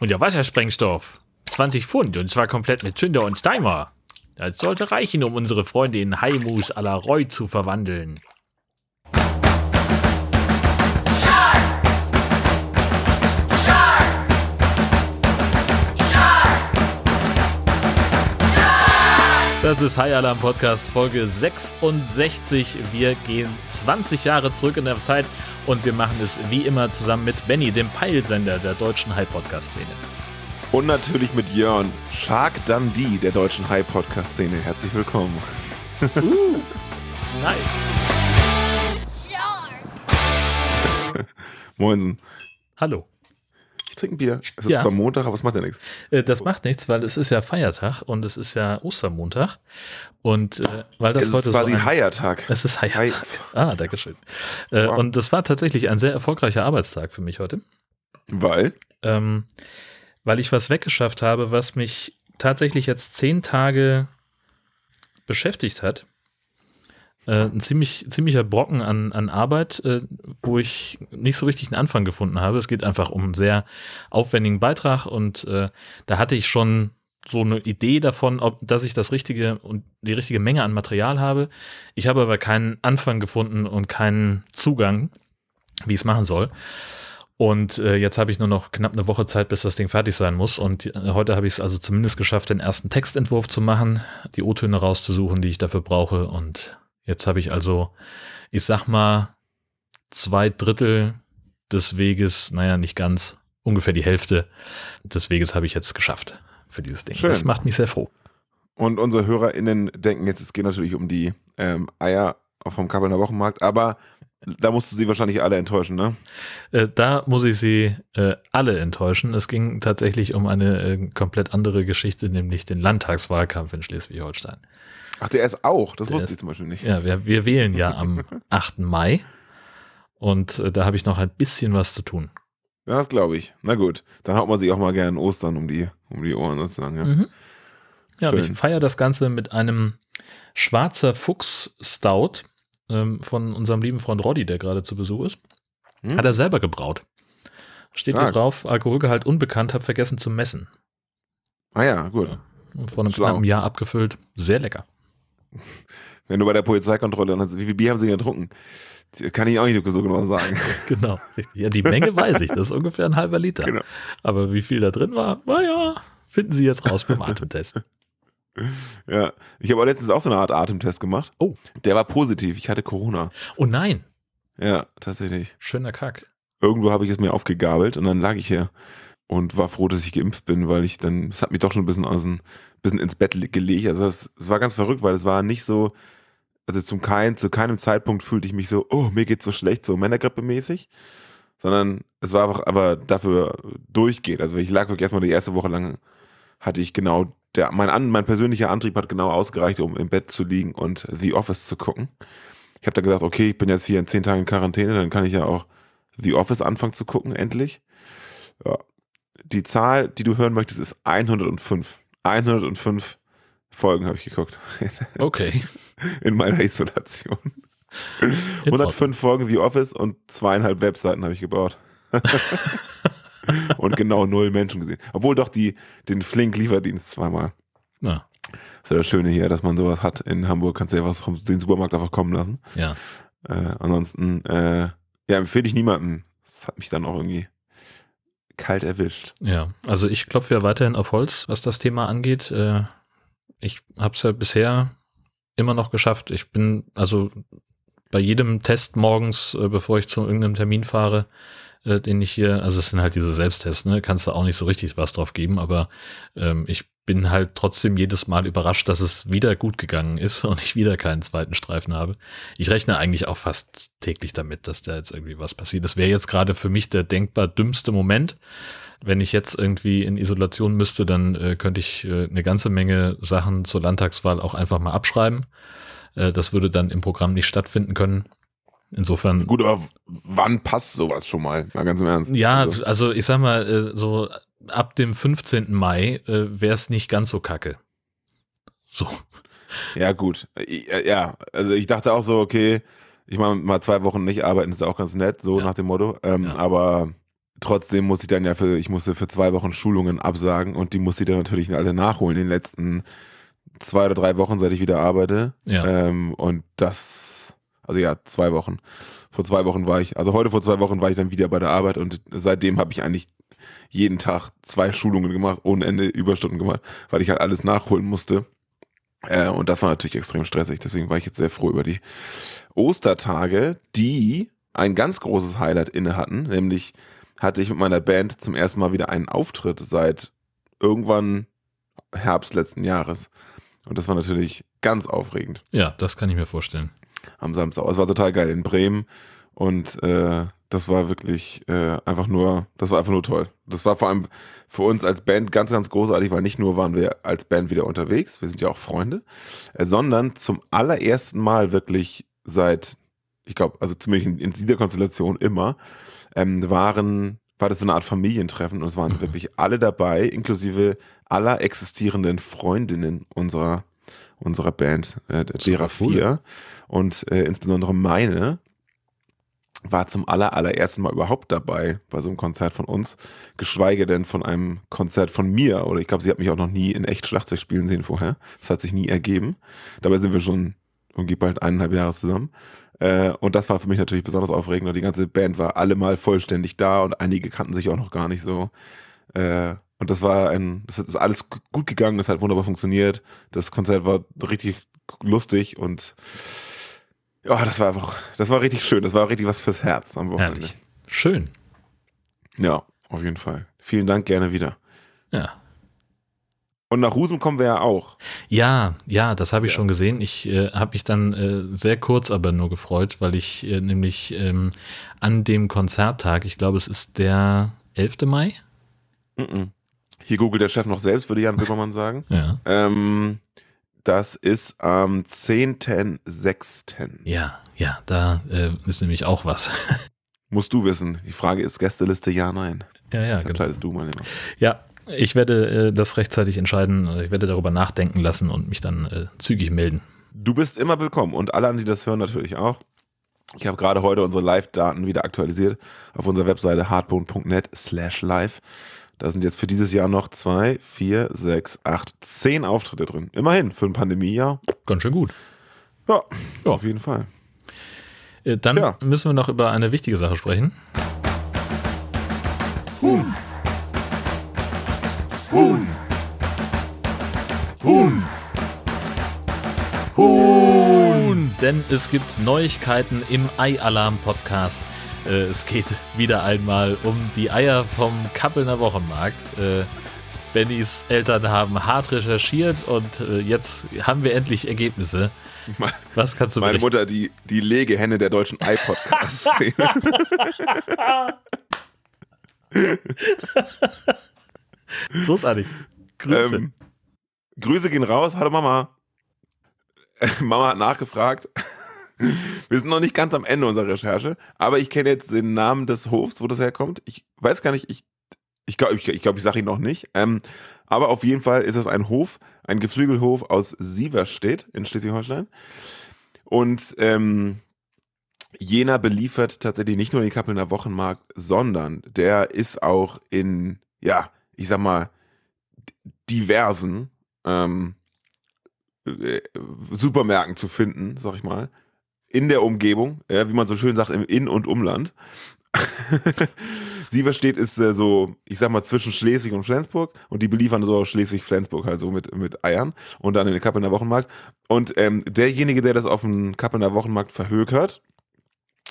Und der Wassersprengstoff. 20 Pfund und zwar komplett mit Zünder und Timer. Das sollte reichen, um unsere Freunde in Haimus à la Roy zu verwandeln. Das ist High Alarm Podcast Folge 66. Wir gehen 20 Jahre zurück in der Zeit und wir machen es wie immer zusammen mit Benny, dem Peilsender der deutschen High Podcast Szene. Und natürlich mit Jörn, Shark Dundee der deutschen High Podcast Szene. Herzlich willkommen. Uh, nice. Moinsen. Hallo. Ich trinke ein Bier. Es ist Ja. zwar Montag, aber es macht ja nichts. Äh, Das macht nichts, weil es ist ja Feiertag und es ist ja Ostermontag. Und äh, weil das Es heute ist quasi so ein, Heiertag. Es ist Feiertag. Ah, Dankeschön. Äh, Wow. Und das war tatsächlich ein sehr erfolgreicher Arbeitstag für mich heute. Weil? ähm, weil ich was weggeschafft habe, was mich tatsächlich jetzt zehn Tage beschäftigt hat. Äh, ein ziemlich, ziemlicher Brocken an, an Arbeit, äh, wo ich nicht so richtig einen Anfang gefunden habe. Es geht einfach um einen sehr aufwendigen Beitrag und äh, da hatte ich schon so eine Idee davon, ob, dass ich das richtige und die richtige Menge an Material habe. Ich habe aber keinen Anfang gefunden und keinen Zugang, wie ich es machen soll. Und äh, jetzt habe ich nur noch knapp eine Woche Zeit, bis das Ding fertig sein muss. Und äh, heute habe ich es also zumindest geschafft, den ersten Textentwurf zu machen, die O-Töne rauszusuchen, die ich dafür brauche. Und jetzt habe ich also, ich sag mal, zwei Drittel des Weges, naja, nicht ganz, ungefähr die Hälfte des Weges habe ich jetzt geschafft für dieses Ding. Schön. Das macht mich sehr froh. Und unsere HörerInnen denken jetzt, es geht natürlich um die ähm, Eier vom Kappelner Wochenmarkt, aber da musst du sie wahrscheinlich alle enttäuschen, ne? Äh, da muss ich Sie äh, alle enttäuschen. Es ging tatsächlich um eine äh, komplett andere Geschichte, nämlich den Landtagswahlkampf in Schleswig-Holstein. Ach, der ist auch. Das Der wusste ich zum Beispiel nicht. Ja, wir, wir wählen ja am 8. Mai. Und äh, da habe ich noch ein bisschen was zu tun. Ja, das glaube ich. Na gut, dann haut man sich auch mal gerne Ostern um die, um die Ohren sozusagen. Ja. Mhm. Ja, ich feiere das Ganze mit einem Schwarzer Fuchs Stout ähm, von unserem lieben Freund Roddy, der gerade zu Besuch ist. Hm? Hat er selber gebraut. Steht hier Stark. drauf, Alkoholgehalt unbekannt, hab vergessen zu messen. Ah ja, gut. Ja. Vor einem Schlau. knappen Jahr abgefüllt. Sehr lecker. Wenn du bei der Polizeikontrolle dann hast, wie viel Bier haben sie getrunken? Kann ich auch nicht so genau sagen. Genau. richtig. Ja, die Menge weiß ich. Das ist ungefähr ein halber Liter. Genau. Aber wie viel da drin war, naja, finden Sie jetzt raus beim Atemtest. Ja, ich habe letztens auch so eine Art Atemtest gemacht. Oh. Der war positiv. Ich hatte Corona. Oh nein, Ja, tatsächlich. schöner Kack. Irgendwo habe ich es mir aufgegabelt und dann lag ich hier und war froh, dass ich geimpft bin, weil ich dann, es hat mich doch schon ein bisschen aus dem, bisschen ins Bett le- gelegt. Also es, war ganz verrückt, weil es war nicht so, also zum kein, zu keinem Zeitpunkt fühlte ich mich so, oh, mir geht's so schlecht, so Männergrippe-mäßig, sondern es war einfach, aber dafür durchgeht. Also ich lag wirklich erstmal die erste Woche lang, hatte ich genau, der, mein, mein persönlicher Antrieb hat genau ausgereicht, um im Bett zu liegen und The Office zu gucken. Ich habe dann gesagt, okay, ich bin jetzt hier in zehn Tagen Quarantäne, dann kann ich ja auch The Office anfangen zu gucken, endlich. Ja. Die Zahl, die du hören möchtest, ist 105. 105 Folgen habe ich geguckt Okay. in meiner Isolation. In Ordnung. 105 Folgen The Office und zweieinhalb Webseiten habe ich gebaut. und genau null Menschen gesehen. Obwohl doch die, den Flink-Lieferdienst zweimal. Na, Das ist ja das Schöne hier, dass man sowas hat. In Hamburg kannst du ja was vom den Supermarkt einfach kommen lassen. ja. Äh, ansonsten, äh, ja, empfehle ich niemanden. Das hat mich dann auch irgendwie kalt erwischt. Ja, also ich klopfe ja weiterhin auf Holz, was das Thema angeht. Äh, Ich habe es ja bisher immer noch geschafft. Ich bin also bei jedem Test morgens, äh, bevor ich zu irgendeinem Termin fahre, äh, den ich hier, also es sind halt diese Selbsttests, ne, kannst du auch nicht so richtig was drauf geben, aber ähm, ich bin halt trotzdem jedes Mal überrascht, dass es wieder gut gegangen ist und ich wieder keinen zweiten Streifen habe. Ich rechne eigentlich auch fast täglich damit, dass da jetzt irgendwie was passiert. Das wäre jetzt gerade für mich der denkbar dümmste Moment. Wenn ich jetzt irgendwie in Isolation müsste, dann äh, könnte ich äh, eine ganze Menge Sachen zur Landtagswahl auch einfach mal abschreiben. Äh, das würde dann im Programm nicht stattfinden können. Insofern Gut, aber wann passt sowas schon mal? Mal ganz im Ernst. ja, Also, also ich sag mal, äh, so ab dem 15. Mai äh, wäre es nicht ganz so kacke. So. ja, gut. Äh, Ja, also ich dachte auch so, okay, ich meine, mal zwei Wochen nicht arbeiten ist auch ganz nett, so Ja. nach dem Motto. Ähm, Ja. Aber trotzdem muss ich dann ja für, ich musste für zwei Wochen Schulungen absagen und die musste ich dann natürlich alle nachholen in den letzten zwei oder drei Wochen, seit ich wieder arbeite. Ja. Ähm, und das, also ja, zwei Wochen. Vor zwei Wochen war ich, also heute vor zwei Wochen war ich dann wieder bei der Arbeit und seitdem habe ich eigentlich jeden Tag zwei Schulungen gemacht, ohne Ende Überstunden gemacht, weil ich halt alles nachholen musste. Äh, und das war natürlich extrem stressig. Deswegen war ich jetzt sehr froh über die Ostertage, die ein ganz großes Highlight inne hatten. Nämlich hatte ich mit meiner Band zum ersten Mal wieder einen Auftritt seit irgendwann Herbst letzten Jahres. Und das war natürlich ganz aufregend Ja, das kann ich mir vorstellen. am Samstag. Es war total geil in Bremen und äh, das war wirklich äh, einfach nur, das war einfach nur toll. Das war vor allem für uns als Band ganz, ganz großartig, weil nicht nur waren wir als Band wieder unterwegs, wir sind ja auch Freunde, äh, sondern zum allerersten Mal wirklich seit, ich glaube, also zumindest in, in dieser Konstellation immer, ähm, waren, war das so eine Art Familientreffen und es waren Mhm. wirklich alle dabei, inklusive aller existierenden Freundinnen unserer, unserer Band, äh, derer cool. vier und äh, insbesondere meine war zum aller, allerersten Mal überhaupt dabei bei so einem Konzert von uns, geschweige denn von einem Konzert von mir. Oder ich glaube, sie hat mich auch noch nie in echt Schlagzeug spielen sehen vorher. Das hat sich nie ergeben. Dabei sind wir schon irgendwie bald eineinhalb Jahre zusammen. Äh, und das war für mich natürlich besonders aufregend. Und die ganze Band war alle mal vollständig da und einige kannten sich auch noch gar nicht so. Äh, und das war ein, das ist alles gu- gut gegangen, das hat wunderbar funktioniert. Das Konzert war richtig lustig und ja, das war einfach, das war richtig schön. Das war richtig was fürs Herz am Wochenende. Herrlich. Schön. Ja, auf jeden Fall. Vielen Dank, gerne wieder. Ja. Und nach Husum kommen wir ja auch. Ja, ja, das habe ich Ja. schon gesehen. Ich äh, habe mich dann äh, sehr kurz aber nur gefreut, weil ich äh, nämlich ähm, an dem Konzerttag, ich glaube, es ist der 11. Mai. Mhm. Hier googelt der Chef noch selbst, würde Jan Böhmermann sagen. Ja. Ähm, das ist am 10.06. Ja, ja, da äh, ist nämlich auch was. Musst du wissen. Die Frage ist Gästeliste ja, nein. ja, ja, Das genau. entscheidest du mal immer. Ja, ich werde äh, das rechtzeitig entscheiden. Ich werde darüber nachdenken lassen und mich dann äh, zügig melden. Du bist immer willkommen und alle, an die das hören, natürlich auch. Ich habe gerade heute unsere Live-Daten wieder aktualisiert auf unserer Webseite hardbone.net slash live. Da sind jetzt für dieses Jahr noch zwei, vier, sechs, acht, zehn Auftritte drin. Immerhin, für ein Pandemiejahr. Ganz schön gut. Ja, Ja. auf jeden Fall. Äh, dann Ja. müssen wir noch über eine wichtige Sache sprechen. Huhn! Denn es gibt Neuigkeiten im Ei-Alarm-Podcast. Äh, es geht wieder einmal um die Eier vom Kappelner Wochenmarkt. Äh, Bennys Eltern haben hart recherchiert und äh, jetzt haben wir endlich Ergebnisse. Was kannst du Meine berichten? Mutter, die, die Legehenne der deutschen iPodcasts. Großartig. Grüße. ähm, Grüße gehen raus. Hallo Mama. Mama hat nachgefragt. Wir sind noch nicht ganz am Ende unserer Recherche, aber ich kenne jetzt den Namen des Hofs, wo das herkommt. Ich weiß gar nicht, ich ich glaube, ich, ich, glaub, ich sage ihn noch nicht. Ähm, aber auf jeden Fall ist es ein Hof, ein Geflügelhof aus Sieverstedt in Schleswig-Holstein. Und ähm, jener beliefert tatsächlich nicht nur den Kappelner Wochenmarkt, sondern der ist auch in, ja, ich sag mal, diversen ähm, äh, Supermärkten zu finden, sag ich mal. In der Umgebung, ja, wie man so schön sagt, im In- und Umland. Sieverstedt ist äh, so, ich sag mal, zwischen Schleswig und Flensburg und die beliefern so Schleswig-Flensburg halt so mit, mit Eiern und dann in den Kappelner Wochenmarkt. Und ähm, derjenige, der das auf dem Kappelner Wochenmarkt verhökert,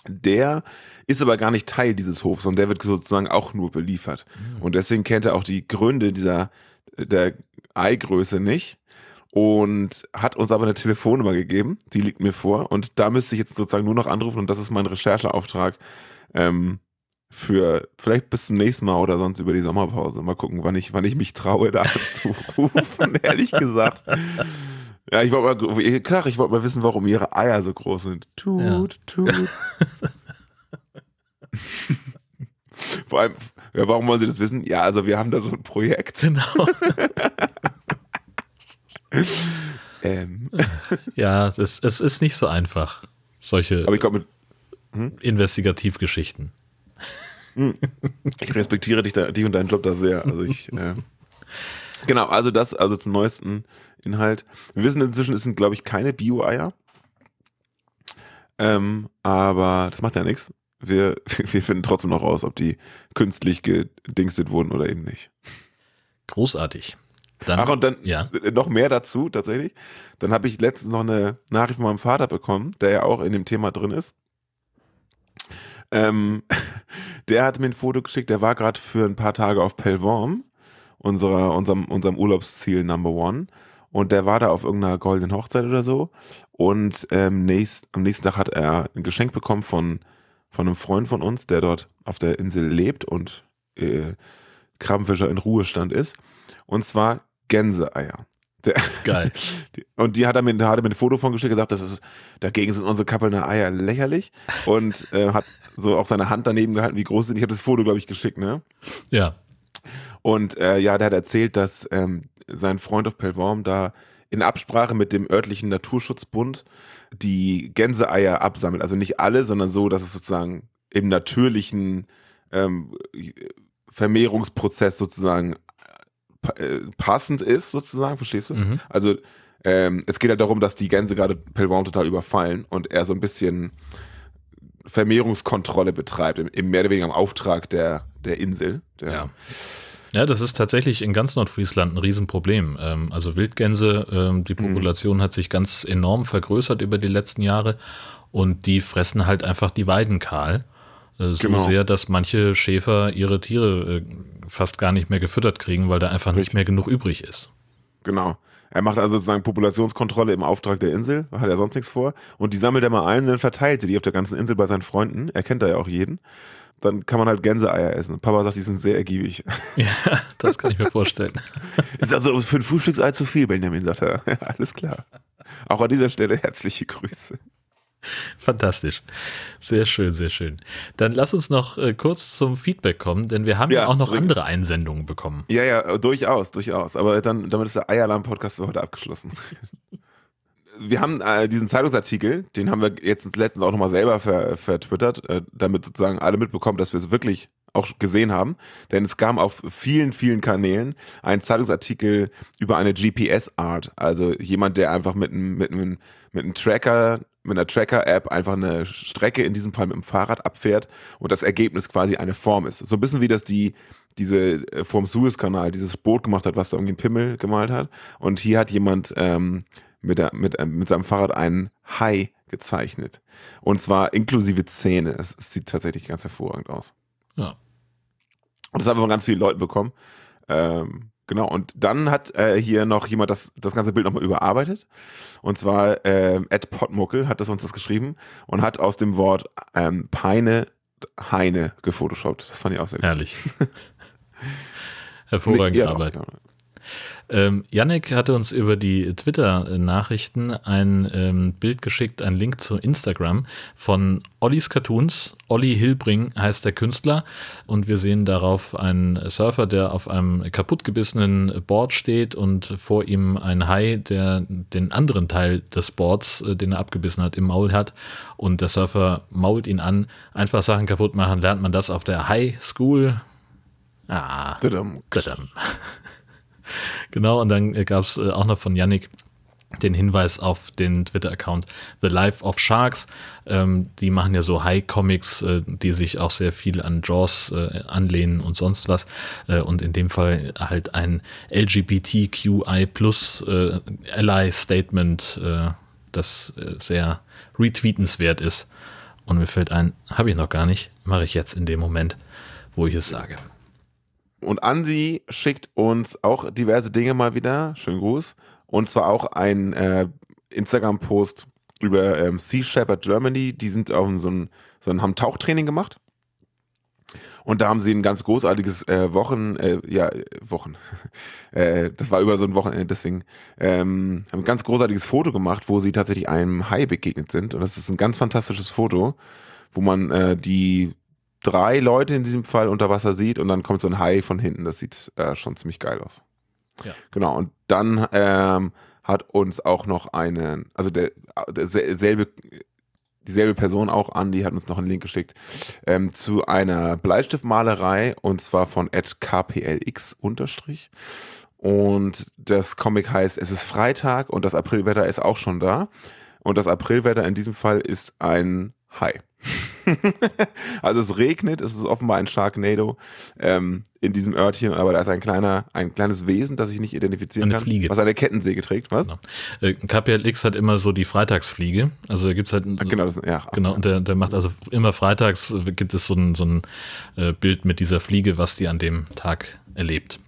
der ist aber gar nicht Teil dieses Hofs, sondern der wird sozusagen auch nur beliefert. Und deswegen kennt er auch die Gründe dieser der Eigröße nicht und hat uns aber eine Telefonnummer gegeben, die liegt mir vor und da müsste ich jetzt sozusagen nur noch anrufen und das ist mein Rechercheauftrag ähm, für vielleicht bis zum nächsten Mal oder sonst über die Sommerpause. Mal gucken, wann ich, wann ich mich traue, da zu rufen, ehrlich gesagt. Ja, ich wollte mal, klar, ich wollte mal wissen, warum ihre Eier so groß sind. Tut, tut. Vor allem, ja, warum wollen Sie das wissen? Ja, also wir haben da so ein Projekt. Genau. Ähm, Ja, es, es ist nicht so einfach, solche aber ich mit Investigativgeschichten. Ich respektiere dich, da, dich und deinen Job da sehr. Also ich, äh, genau, also das, also zum neuesten Inhalt. Wir wissen inzwischen, es sind, glaube ich, keine Bio-Eier. Ähm, aber das macht ja nichts. Wir, wir finden trotzdem noch raus, ob die künstlich gedingstet wurden oder eben nicht. Großartig. Dann, Ach, und dann ja. noch mehr dazu, tatsächlich. Dann habe ich letztens noch eine Nachricht von meinem Vater bekommen, der ja auch in dem Thema drin ist. Ähm, der hat mir ein Foto geschickt, der war gerade für ein paar Tage auf Pellworm, unserer, unserem, unserem Urlaubsziel Number One. Und der war da auf irgendeiner goldenen Hochzeit oder so. Und ähm, nächst, am nächsten Tag hat er ein Geschenk bekommen von, von einem Freund von uns, der dort auf der Insel lebt und äh, Krabbenfischer in Ruhestand ist. Und zwar Gänseeier. Der, Geil. Und die hat er mir, hat er mir ein Foto von geschickt, gesagt, das ist, dagegen sind unsere Kappelner Eier lächerlich. Und äh, hat so auch seine Hand daneben gehalten, wie groß sind. Ich habe das Foto, glaube ich, geschickt, ne? Ja. Und äh, ja, der hat erzählt, dass ähm, sein Freund auf Pellworm da in Absprache mit dem örtlichen Naturschutzbund die Gänseeier absammelt. Also nicht alle, sondern so, dass es sozusagen im natürlichen ähm, Vermehrungsprozess sozusagen passend ist, sozusagen, verstehst du? Mhm. Also ähm, es geht halt darum, dass die Gänse gerade Pellworm total überfallen und er so ein bisschen Vermehrungskontrolle betreibt, im, im mehr oder weniger im Auftrag der, der Insel. Der, Ja. Ja, das ist tatsächlich in ganz Nordfriesland ein Riesenproblem. Ähm, also Wildgänse, ähm, die Population hat sich ganz enorm vergrößert über die letzten Jahre und die fressen halt einfach die Weiden kahl. Äh, so Genau. sehr, dass manche Schäfer ihre Tiere äh, fast gar nicht mehr gefüttert kriegen, weil da einfach nicht Richtig. mehr genug übrig ist. Genau. Er macht also sozusagen Populationskontrolle im Auftrag der Insel, hat er sonst nichts vor. Und die sammelt er mal ein und dann verteilt er die auf der ganzen Insel bei seinen Freunden. Er kennt da ja auch jeden. Dann kann man halt Gänseeier essen. Papa sagt, die sind sehr ergiebig. Ja, das kann ich mir vorstellen. Ist also für ein Frühstücksei zu viel, Benjamin, sagt er. Ja, alles klar. Auch an dieser Stelle herzliche Grüße. Fantastisch. Sehr schön, sehr schön. Dann lass uns noch äh, kurz zum Feedback kommen, denn wir haben ja, Ja, auch noch dringend. andere Einsendungen bekommen. Ja, ja, durchaus, durchaus. Aber dann, damit ist der Eierlamm-Podcast für heute abgeschlossen. Wir haben äh, diesen Zeitungsartikel, den haben wir jetzt letztens auch nochmal selber ver, vertwittert, äh, damit sozusagen alle mitbekommen, dass wir es wirklich auch gesehen haben. Denn es kam auf vielen, vielen Kanälen ein Zeitungsartikel über eine GPS-Art. Also jemand, der einfach mit einem, mit einem, mit einem Tracker, mit einer Tracker-App einfach eine Strecke, in diesem Fall mit dem Fahrrad abfährt und das Ergebnis quasi eine Form ist. So ein bisschen wie das die, diese äh, vom Suezkanal dieses Boot gemacht hat, was da irgendwie einen Pimmel gemalt hat. Und hier hat jemand ähm, mit, der, mit, ähm, mit seinem Fahrrad einen Hai gezeichnet. Und zwar inklusive Zähne. Es, es sieht tatsächlich ganz hervorragend aus. Ja. Und das haben wir von ganz vielen Leuten bekommen. Ähm, genau, und dann hat äh, hier noch jemand das, das ganze Bild nochmal überarbeitet. Und zwar ähm, Ed Pottmuckel hat das uns das geschrieben und hat aus dem Wort ähm, Peine Heine gefotoshoppt. Das fand ich auch sehr gut. Herrlich. Hervorragende Ja, Arbeit. genau. Ähm, Yannick hatte uns über die Twitter-Nachrichten ein ähm, Bild geschickt, ein Link zu Instagram von Ollis Cartoons. Olli Hilbring heißt der Künstler und wir sehen darauf einen Surfer, der auf einem kaputtgebissenen Board steht und vor ihm ein Hai, der den anderen Teil des Boards, äh, den er abgebissen hat, im Maul hat und der Surfer mault ihn an. Einfach Sachen kaputt machen, lernt man das auf der High School. Ah, Tadam. Tadam. Genau, und dann gab es äh, auch noch von Yannick den Hinweis auf den Twitter-Account The Life of Sharks. Ähm, die machen ja so High-Comics, äh, die sich auch sehr viel an Jaws äh, anlehnen und sonst was. Äh, und in dem Fall halt ein LGBTQI plus äh, Ally-Statement, äh, das äh, sehr retweetenswert ist. Und mir fällt ein, habe ich noch gar nicht, mache ich jetzt in dem Moment, wo ich es sage. Und Andi schickt uns auch diverse Dinge mal wieder. Schönen Gruß. Und zwar auch ein äh, Instagram-Post über ähm, Sea Shepherd Germany. Die sind auf so ein, so ein haben Tauchtraining gemacht. Und da haben sie ein ganz großartiges äh, Wochen, äh, ja, Wochen. äh, das war über so ein Wochenende, deswegen ähm, haben ein ganz großartiges Foto gemacht, wo sie tatsächlich einem Hai begegnet sind. Und das ist ein ganz fantastisches Foto, wo man äh, die drei Leute in diesem Fall unter Wasser sieht und dann kommt so ein Hai von hinten. Das sieht äh, schon ziemlich geil aus. Ja. Genau, und dann ähm, hat uns auch noch einen, also der, derselbe dieselbe Person auch an, die hat uns noch einen Link geschickt, ähm, zu einer Bleistiftmalerei und zwar von KPLX unterstrich. Und das Comic heißt Es ist Freitag und das Aprilwetter ist auch schon da. Und das Aprilwetter in diesem Fall ist ein Hai. also es regnet, es ist offenbar ein Sharknado ähm, in diesem Örtchen, aber da ist ein kleiner, ein kleines Wesen, das ich nicht identifizieren Eine kann, Fliege. was eine Kettensäge trägt, was? Genau. Äh, KPLX hat immer so die Freitagsfliege. Also da gibt es halt. Ah, genau, das, ja, Genau, und der, der macht also immer freitags äh, gibt es so ein, so ein äh, Bild mit dieser Fliege, was die an dem Tag erlebt.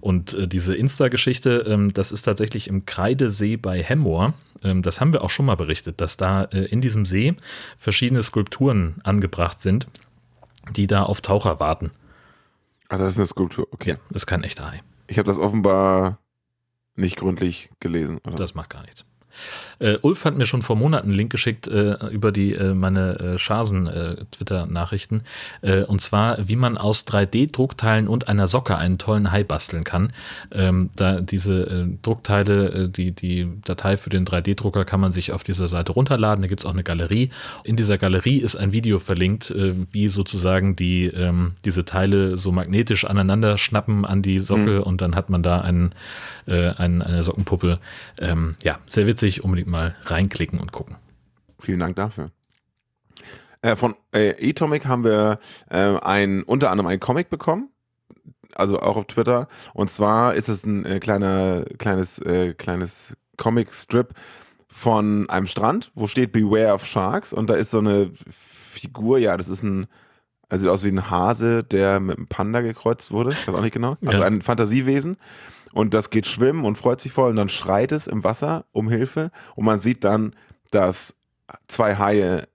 Und äh, diese Insta-Geschichte, ähm, das ist tatsächlich im Kreidesee bei Hemmoor. Ähm, das haben wir auch schon mal berichtet, dass da äh, in diesem See verschiedene Skulpturen angebracht sind, die da auf Taucher warten. Also das ist eine Skulptur, okay. Ja, ist kein echter Hai. Ich habe das offenbar nicht gründlich gelesen. Oder? Das macht gar nichts. Äh, Ulf hat mir schon vor Monaten einen Link geschickt äh, über die äh, meine äh, Schasen äh. Äh, und zwar, wie man aus 3D-Druckteilen und einer Socke einen tollen Hai basteln kann. Ähm, da diese Druckteile, die, die Datei für den 3D-Drucker kann man sich auf dieser Seite runterladen. Da gibt es auch eine Galerie. In dieser Galerie ist ein Video verlinkt, wie sozusagen die ähm, diese Teile so magnetisch aneinander schnappen an die Socke und dann hat man da einen, einen, eine Sockenpuppe. Ähm, ja, sehr witzig. Unbedingt mal reinklicken und gucken. Vielen Dank dafür. Äh, von äh, Atomic haben wir äh, ein, unter anderem einen Comic bekommen, also auch auf Twitter. Und zwar ist es ein äh, kleiner, kleines, äh, kleines Comic-Strip von einem Strand, wo steht Beware of Sharks. Und da ist so eine Figur, ja, das ist ein, also sieht aus wie ein Hase, der mit einem Panda gekreuzt wurde. Ich weiß auch nicht genau. Also Ja. ein Fantasiewesen. Und das geht schwimmen und freut sich voll und dann schreit es im Wasser um Hilfe. Und man sieht dann, dass zwei Haie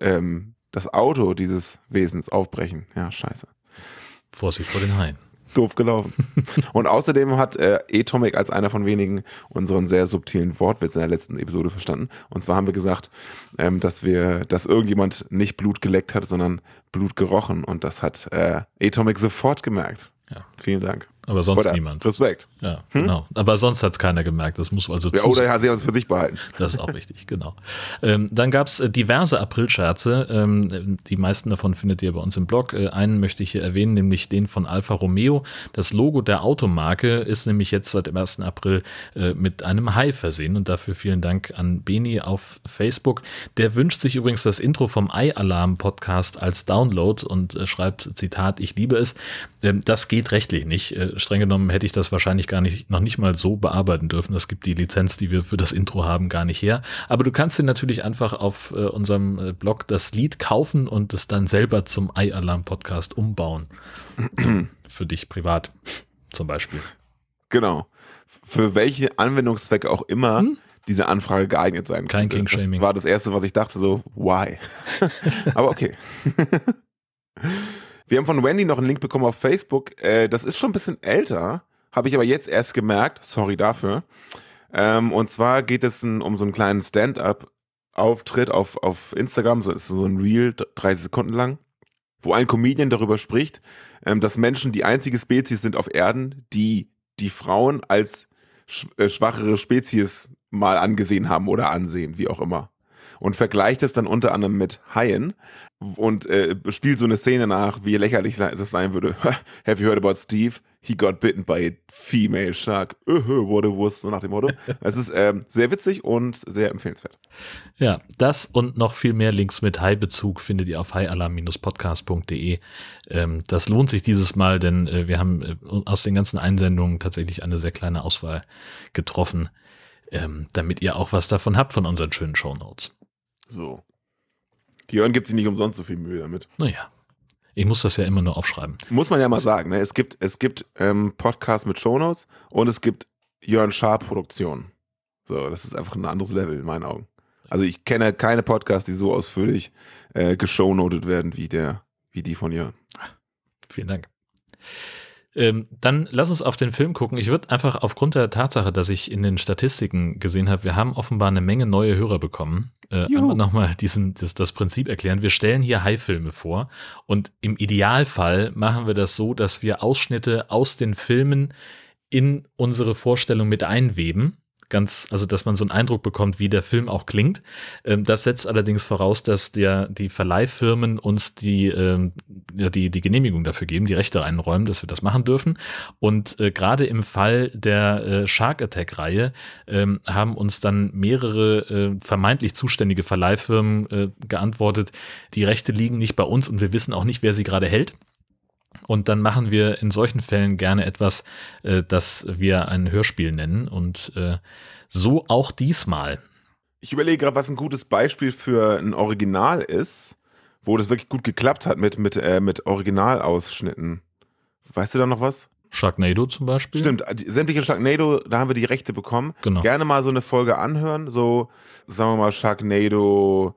ähm, das Auto dieses Wesens aufbrechen. Ja, scheiße. Vorsicht vor den Haien. Doof gelaufen. und außerdem hat äh, Atomic als einer von wenigen unseren sehr subtilen Wortwitz in der letzten Episode verstanden. Und zwar haben wir gesagt, ähm, dass wir, dass irgendjemand nicht Blut geleckt hat, sondern Blut gerochen. Und das hat äh, Atomic sofort gemerkt. Ja. Vielen Dank. Aber sonst Oder niemand. Respekt. Ja, genau. Aber sonst hat es keiner gemerkt. Das muss also Ja, oder hat sie uns für sich behalten. Das ist auch wichtig, genau. Ähm, dann gab es diverse Aprilscherze. Ähm, die meisten davon findet ihr bei uns im Blog. Äh, einen möchte ich hier erwähnen, nämlich den von Alfa Romeo. Das Logo der Automarke ist nämlich jetzt seit dem 1. April äh, mit einem Hai versehen. Und dafür vielen Dank an Beni auf Facebook. Der wünscht sich übrigens das Intro vom Ei-Alarm-Podcast als Download und äh, schreibt, Zitat, ich liebe es. Ähm, das geht rechtlich nicht. Streng genommen hätte ich das wahrscheinlich gar nicht, noch nicht mal so bearbeiten dürfen. Das gibt die Lizenz, die wir für das Intro haben, gar nicht her. Aber du kannst dir natürlich einfach auf äh, unserem äh, Blog das Lied kaufen und es dann selber zum Ei-Alarm-Podcast umbauen. Für dich privat zum Beispiel. Genau. Für welche Anwendungszwecke auch immer diese Anfrage geeignet sein Hm? Kein könnte. King-Shaming. Das war das Erste, was ich dachte, so, why? Aber okay. Wir haben von Wendy noch einen Link bekommen auf Facebook. Äh, das ist schon ein bisschen älter, habe ich aber jetzt erst gemerkt. Sorry dafür. Ähm, und zwar geht es ein, um so einen kleinen Stand-up-Auftritt auf, auf Instagram. So ist so ein Reel, 30 Sekunden lang, wo ein Comedian darüber spricht, ähm, dass Menschen die einzige Spezies sind auf Erden, die die Frauen als äh, schwachere Spezies mal angesehen haben oder ansehen, wie auch immer. Und vergleicht es dann unter anderem mit Haien und äh, spielt so eine Szene nach, wie lächerlich das sein würde. Have you heard about Steve? He got bitten by a female shark. Uh, what a wuss, so nach dem Motto. Es ist ähm, sehr witzig und sehr empfehlenswert. Ja, das und noch viel mehr Links mit Hai-Bezug findet ihr auf haialarm-podcast.de. Ähm, das lohnt sich dieses Mal, denn äh, wir haben äh, aus den ganzen Einsendungen tatsächlich eine sehr kleine Auswahl getroffen, ähm, damit ihr auch was davon habt von unseren schönen Shownotes. So. Jörn gibt sich nicht umsonst so viel Mühe damit. Naja, ich muss das ja immer nur aufschreiben. Muss man ja mal sagen, ne? es gibt, es gibt ähm, Podcasts mit Shownotes und es gibt Jörn Schaar Produktionen. So, das ist einfach ein anderes Level in meinen Augen. Also ich kenne keine Podcasts, die so ausführlich äh, geshownotet werden wie der, wie die von Jörn. Vielen Dank. Ähm, dann lass uns auf den Film gucken. Ich würde einfach aufgrund der Tatsache, dass ich in den Statistiken gesehen habe, wir haben offenbar eine Menge neue Hörer bekommen. Äh, nochmal diesen, das, das Prinzip erklären. Wir stellen hier Hai-Filme vor und im Idealfall machen wir das so, dass wir Ausschnitte aus den Filmen in unsere Vorstellung mit einweben. Ganz, also dass man so einen Eindruck bekommt, wie der Film auch klingt. Ähm, das setzt allerdings voraus, dass der, die Verleihfirmen uns die, ähm, ja, die, die Genehmigung dafür geben, die Rechte einräumen, dass wir das machen dürfen. Und äh, gerade im Fall der äh, Shark Attack-Reihe ähm, haben uns dann mehrere äh, vermeintlich zuständige Verleihfirmen äh, geantwortet, die Rechte liegen nicht bei uns und wir wissen auch nicht, wer sie gerade hält. Und dann machen wir in solchen Fällen gerne etwas, äh, das wir ein Hörspiel nennen. Und äh, so auch diesmal. Ich überlege gerade, was ein gutes Beispiel für ein Original ist, wo das wirklich gut geklappt hat mit, mit, äh, mit Originalausschnitten. Weißt du da noch was? Sharknado zum Beispiel. Stimmt, sämtliche Sharknado, da haben wir die Rechte bekommen. Genau. Gerne mal so eine Folge anhören, so, sagen wir mal, Sharknado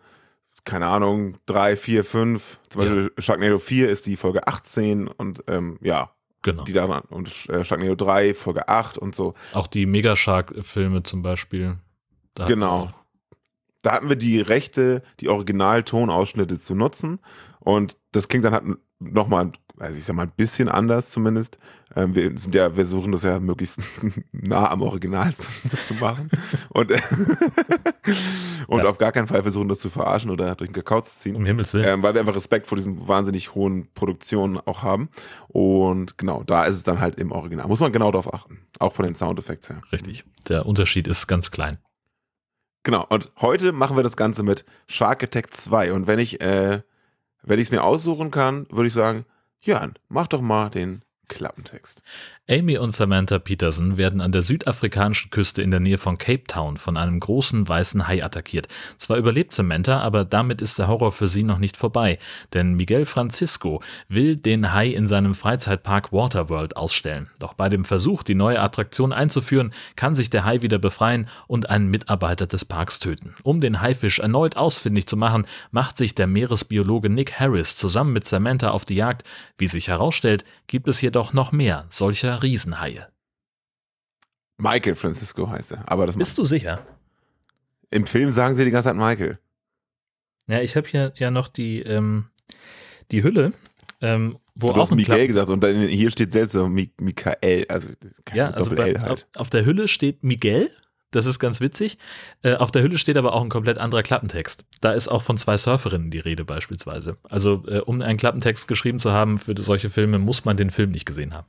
keine Ahnung, drei, vier, fünf. Zum Beispiel ja. Sharknado 4 ist die Folge 18 und ähm, ja. Genau. Die da und äh, Sharknado 3, Folge 8 und so. Auch die Megashark-Filme zum Beispiel. Da genau. Da hatten wir die Rechte, die Original-Tonausschnitte zu nutzen. Und das klingt dann halt nochmal also ich sag mal, ein bisschen anders zumindest. Ähm, wir sind ja, wir suchen das ja möglichst nah am Original zu, zu machen. Und, und ja. auf gar keinen Fall versuchen, das zu verarschen oder durch den Kakao zu ziehen. Um Himmels Willen. Ähm, weil wir einfach Respekt vor diesen wahnsinnig hohen Produktionen auch haben. Und genau, da ist es dann halt im Original. Muss man genau darauf achten. Auch von den Soundeffekts her. Richtig. Der Unterschied ist ganz klein. Genau, und heute machen wir das Ganze mit Shark Attack 2. Und wenn ich, äh, wenn ich es mir aussuchen kann, würde ich sagen, Jörn, mach doch mal den Klappentext. Amy und Samantha Peterson werden an der südafrikanischen Küste in der Nähe von Cape Town von einem großen weißen Hai attackiert. Zwar überlebt Samantha, aber damit ist der Horror für sie noch nicht vorbei, denn Miguel Francisco will den Hai in seinem Freizeitpark Waterworld ausstellen. Doch bei dem Versuch, die neue Attraktion einzuführen, kann sich der Hai wieder befreien und einen Mitarbeiter des Parks töten. Um den Haifisch erneut ausfindig zu machen, macht sich der Meeresbiologe Nick Harris zusammen mit Samantha auf die Jagd. Wie sich herausstellt, gibt es jedoch noch mehr solcher Riesenhaie. Michael Francisco heißt er. Aber das Bist du sicher? Im Film sagen sie die ganze Zeit Michael. Ja, ich habe hier ja noch die, ähm, die Hülle, ähm, wo du auch hast Miguel gesagt und dann hier steht selbst so Michael, also ja, also bei, halt. auf, auf der Hülle steht Miguel das ist ganz witzig. Äh, auf der Hülle steht aber auch ein komplett anderer Klappentext. Da ist auch von zwei Surferinnen die Rede beispielsweise. Also äh, um einen Klappentext geschrieben zu haben für solche Filme, muss man den Film nicht gesehen haben.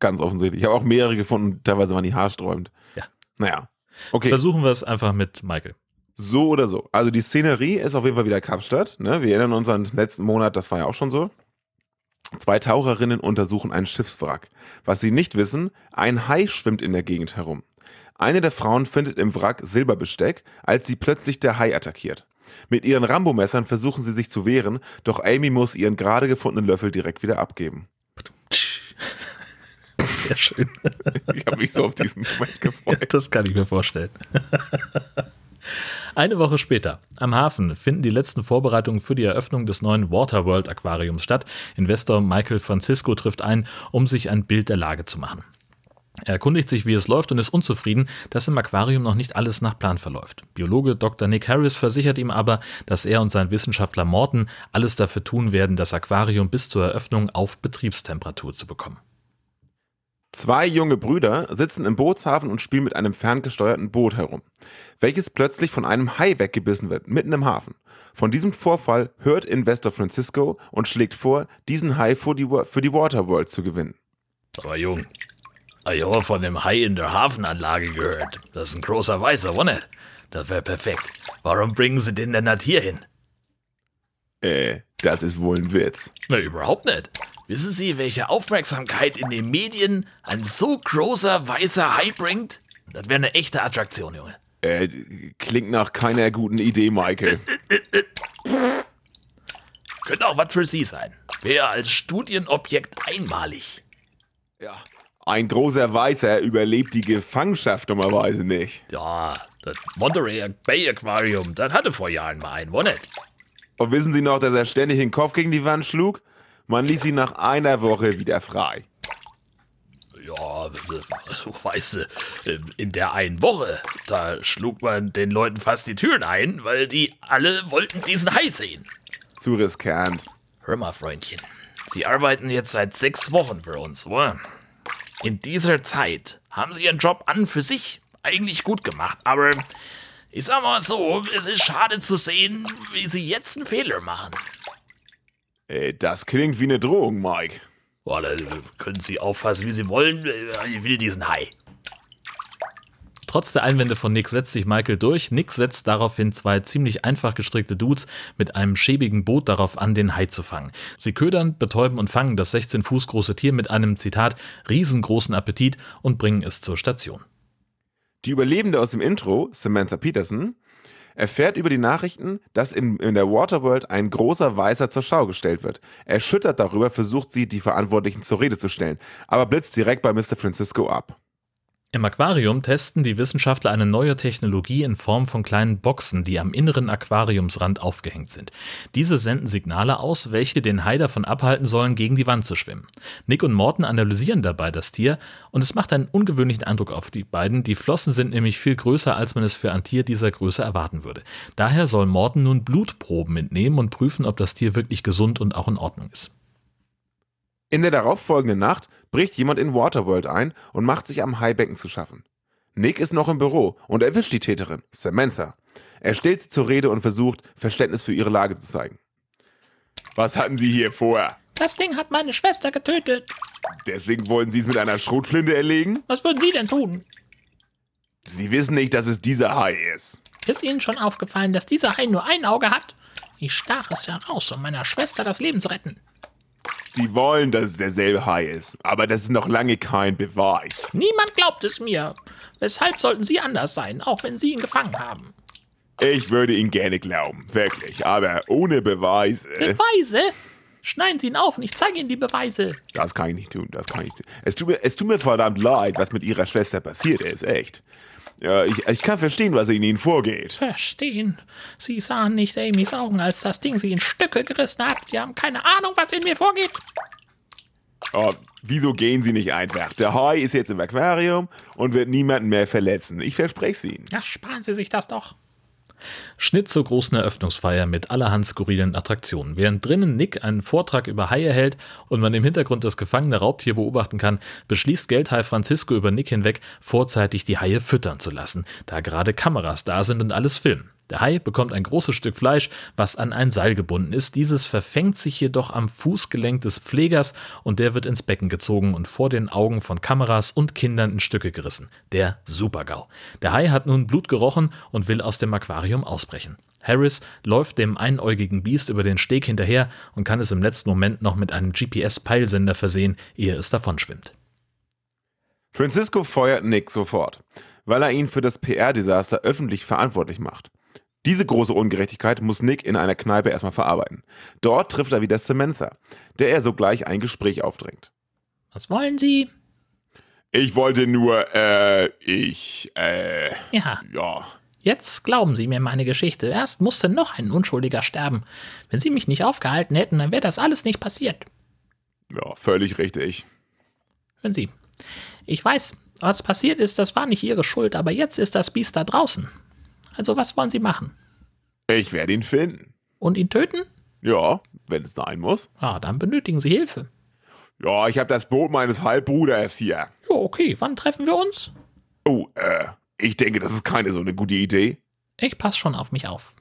Ganz offensichtlich. Ich habe auch mehrere gefunden, teilweise waren die haarsträubend. Ja. Naja. Okay. Versuchen wir es einfach mit Michael. So oder so. Also die Szenerie ist auf jeden Fall wieder Kapstadt. Ne? Wir erinnern uns an den letzten Monat, das war ja auch schon so. Zwei Taucherinnen untersuchen ein Schiffswrack. Was sie nicht wissen, ein Hai schwimmt in der Gegend herum. Eine der Frauen findet im Wrack Silberbesteck, als sie plötzlich der Hai attackiert. Mit ihren Rambo-Messern versuchen sie sich zu wehren, doch Amy muss ihren gerade gefundenen Löffel direkt wieder abgeben. Sehr schön. Ich habe mich so auf diesen Moment gefreut. Ja, das kann ich mir vorstellen. Eine Woche später, am Hafen, finden die letzten Vorbereitungen für die Eröffnung des neuen Waterworld Aquariums statt. Investor Michael Francisco trifft ein, um sich ein Bild der Lage zu machen. Er erkundigt sich, wie es läuft und ist unzufrieden, dass im Aquarium noch nicht alles nach Plan verläuft. Biologe Dr. Nick Harris versichert ihm aber, dass er und sein Wissenschaftler Morton alles dafür tun werden, das Aquarium bis zur Eröffnung auf Betriebstemperatur zu bekommen. Zwei junge Brüder sitzen im Bootshafen und spielen mit einem ferngesteuerten Boot herum, welches plötzlich von einem Hai weggebissen wird, mitten im Hafen. Von diesem Vorfall hört Investor Francisco und schlägt vor, diesen Hai für die, für die Waterworld zu gewinnen. Aber Jung, ich habe von dem Hai in der Hafenanlage gehört. Das ist ein großer Weißer, wo nicht? Das wäre perfekt. Warum bringen Sie den denn nicht hier hin? Äh, das ist wohl ein Witz. Na, überhaupt nicht. Wissen Sie, welche Aufmerksamkeit in den Medien ein so großer weißer Hai bringt? Das wäre eine echte Attraktion, Junge. Äh, klingt nach keiner guten Idee, Michael. Könnte auch was für Sie sein. Wäre als Studienobjekt einmalig. Ja, ein großer Weißer überlebt die Gefangenschaft dummerweise nicht. Ja, das Monterey Bay Aquarium, das hatte vor Jahren mal einen, wo nicht? Und wissen Sie noch, dass er ständig den Kopf gegen die Wand schlug? Man ließ ihn nach einer Woche wieder frei. Ja, also, weißt du, in der einen Woche, da schlug man den Leuten fast die Türen ein, weil die alle wollten diesen Hai sehen. Zu riskant. Hör mal, Freundchen, Sie arbeiten jetzt seit sechs Wochen für uns, oder? In dieser Zeit haben sie ihren Job an für sich eigentlich gut gemacht, aber ich sag mal so, es ist schade zu sehen, wie sie jetzt einen Fehler machen. Äh, das klingt wie eine Drohung, Mike. Oder können Sie auffassen, wie Sie wollen. Ich will diesen Hai. Trotz der Einwände von Nick setzt sich Michael durch. Nick setzt daraufhin zwei ziemlich einfach gestrickte Dudes mit einem schäbigen Boot darauf an, den Hai zu fangen. Sie ködern, betäuben und fangen das 16 Fuß große Tier mit einem Zitat riesengroßen Appetit und bringen es zur Station. Die Überlebende aus dem Intro, Samantha Peterson, erfährt über die Nachrichten, dass in, in der Waterworld ein großer Weißer zur Schau gestellt wird. Erschüttert darüber versucht sie, die Verantwortlichen zur Rede zu stellen, aber blitzt direkt bei Mr. Francisco ab. Im Aquarium testen die Wissenschaftler eine neue Technologie in Form von kleinen Boxen, die am inneren Aquariumsrand aufgehängt sind. Diese senden Signale aus, welche den Hai davon abhalten sollen, gegen die Wand zu schwimmen. Nick und Morton analysieren dabei das Tier und es macht einen ungewöhnlichen Eindruck auf die beiden. Die Flossen sind nämlich viel größer, als man es für ein Tier dieser Größe erwarten würde. Daher soll Morton nun Blutproben entnehmen und prüfen, ob das Tier wirklich gesund und auch in Ordnung ist. In der darauffolgenden Nacht bricht jemand in Waterworld ein und macht sich am Haibecken zu schaffen. Nick ist noch im Büro und erwischt die Täterin, Samantha. Er stellt sie zur Rede und versucht, Verständnis für ihre Lage zu zeigen. Was hatten Sie hier vor? Das Ding hat meine Schwester getötet. Deswegen wollen Sie es mit einer Schrotflinte erlegen? Was würden Sie denn tun? Sie wissen nicht, dass es dieser Hai ist. Ist Ihnen schon aufgefallen, dass dieser Hai nur ein Auge hat? Ich stach es heraus, um meiner Schwester das Leben zu retten. Sie wollen, dass es derselbe Hai ist, aber das ist noch lange kein Beweis. Niemand glaubt es mir. Weshalb sollten Sie anders sein, auch wenn Sie ihn gefangen haben? Ich würde ihn gerne glauben, wirklich, aber ohne Beweise. Beweise? Schneiden Sie ihn auf und ich zeige Ihnen die Beweise. Das kann ich nicht tun, das kann ich nicht. Es tut mir, es tut mir verdammt leid, was mit Ihrer Schwester passiert ist, echt. Ja, ich, ich kann verstehen, was in Ihnen vorgeht. Verstehen? Sie sahen nicht Amys Augen, als das Ding sie in Stücke gerissen hat. Sie haben keine Ahnung, was in mir vorgeht. Oh, wieso gehen Sie nicht einfach? Der Hai ist jetzt im Aquarium und wird niemanden mehr verletzen. Ich verspreche es Ihnen. Ja, sparen Sie sich das doch. Schnitt zur großen Eröffnungsfeier mit allerhand skurrilen Attraktionen. Während drinnen Nick einen Vortrag über Haie hält und man im Hintergrund das gefangene Raubtier beobachten kann, beschließt Geldhai Francisco über Nick hinweg, vorzeitig die Haie füttern zu lassen, da gerade Kameras da sind und alles filmen. Der Hai bekommt ein großes Stück Fleisch, was an ein Seil gebunden ist. Dieses verfängt sich jedoch am Fußgelenk des Pflegers und der wird ins Becken gezogen und vor den Augen von Kameras und Kindern in Stücke gerissen. Der Supergau. Der Hai hat nun Blut gerochen und will aus dem Aquarium ausbrechen. Harris läuft dem einäugigen Biest über den Steg hinterher und kann es im letzten Moment noch mit einem GPS-Peilsender versehen, ehe es davonschwimmt. Francisco feuert Nick sofort, weil er ihn für das PR-Desaster öffentlich verantwortlich macht. Diese große Ungerechtigkeit muss Nick in einer Kneipe erstmal verarbeiten. Dort trifft er wieder Samantha, der er sogleich ein Gespräch aufdrängt. Was wollen Sie? Ich wollte nur, äh, ich, äh, Ja, ja. jetzt glauben Sie mir meine Geschichte. Erst musste noch ein Unschuldiger sterben. Wenn Sie mich nicht aufgehalten hätten, dann wäre das alles nicht passiert. Ja, völlig richtig. Hören Sie, ich weiß, was passiert ist, das war nicht Ihre Schuld, aber jetzt ist das Biest da draußen. Also was wollen Sie machen? Ich werde ihn finden. Und ihn töten? Ja, wenn es sein muss. Ja, dann benötigen Sie Hilfe. Ja, ich habe das Boot meines Halbbruders hier. Ja, okay, wann treffen wir uns? Oh, äh, ich denke, das ist keine so eine gute Idee. Ich passe schon auf mich auf.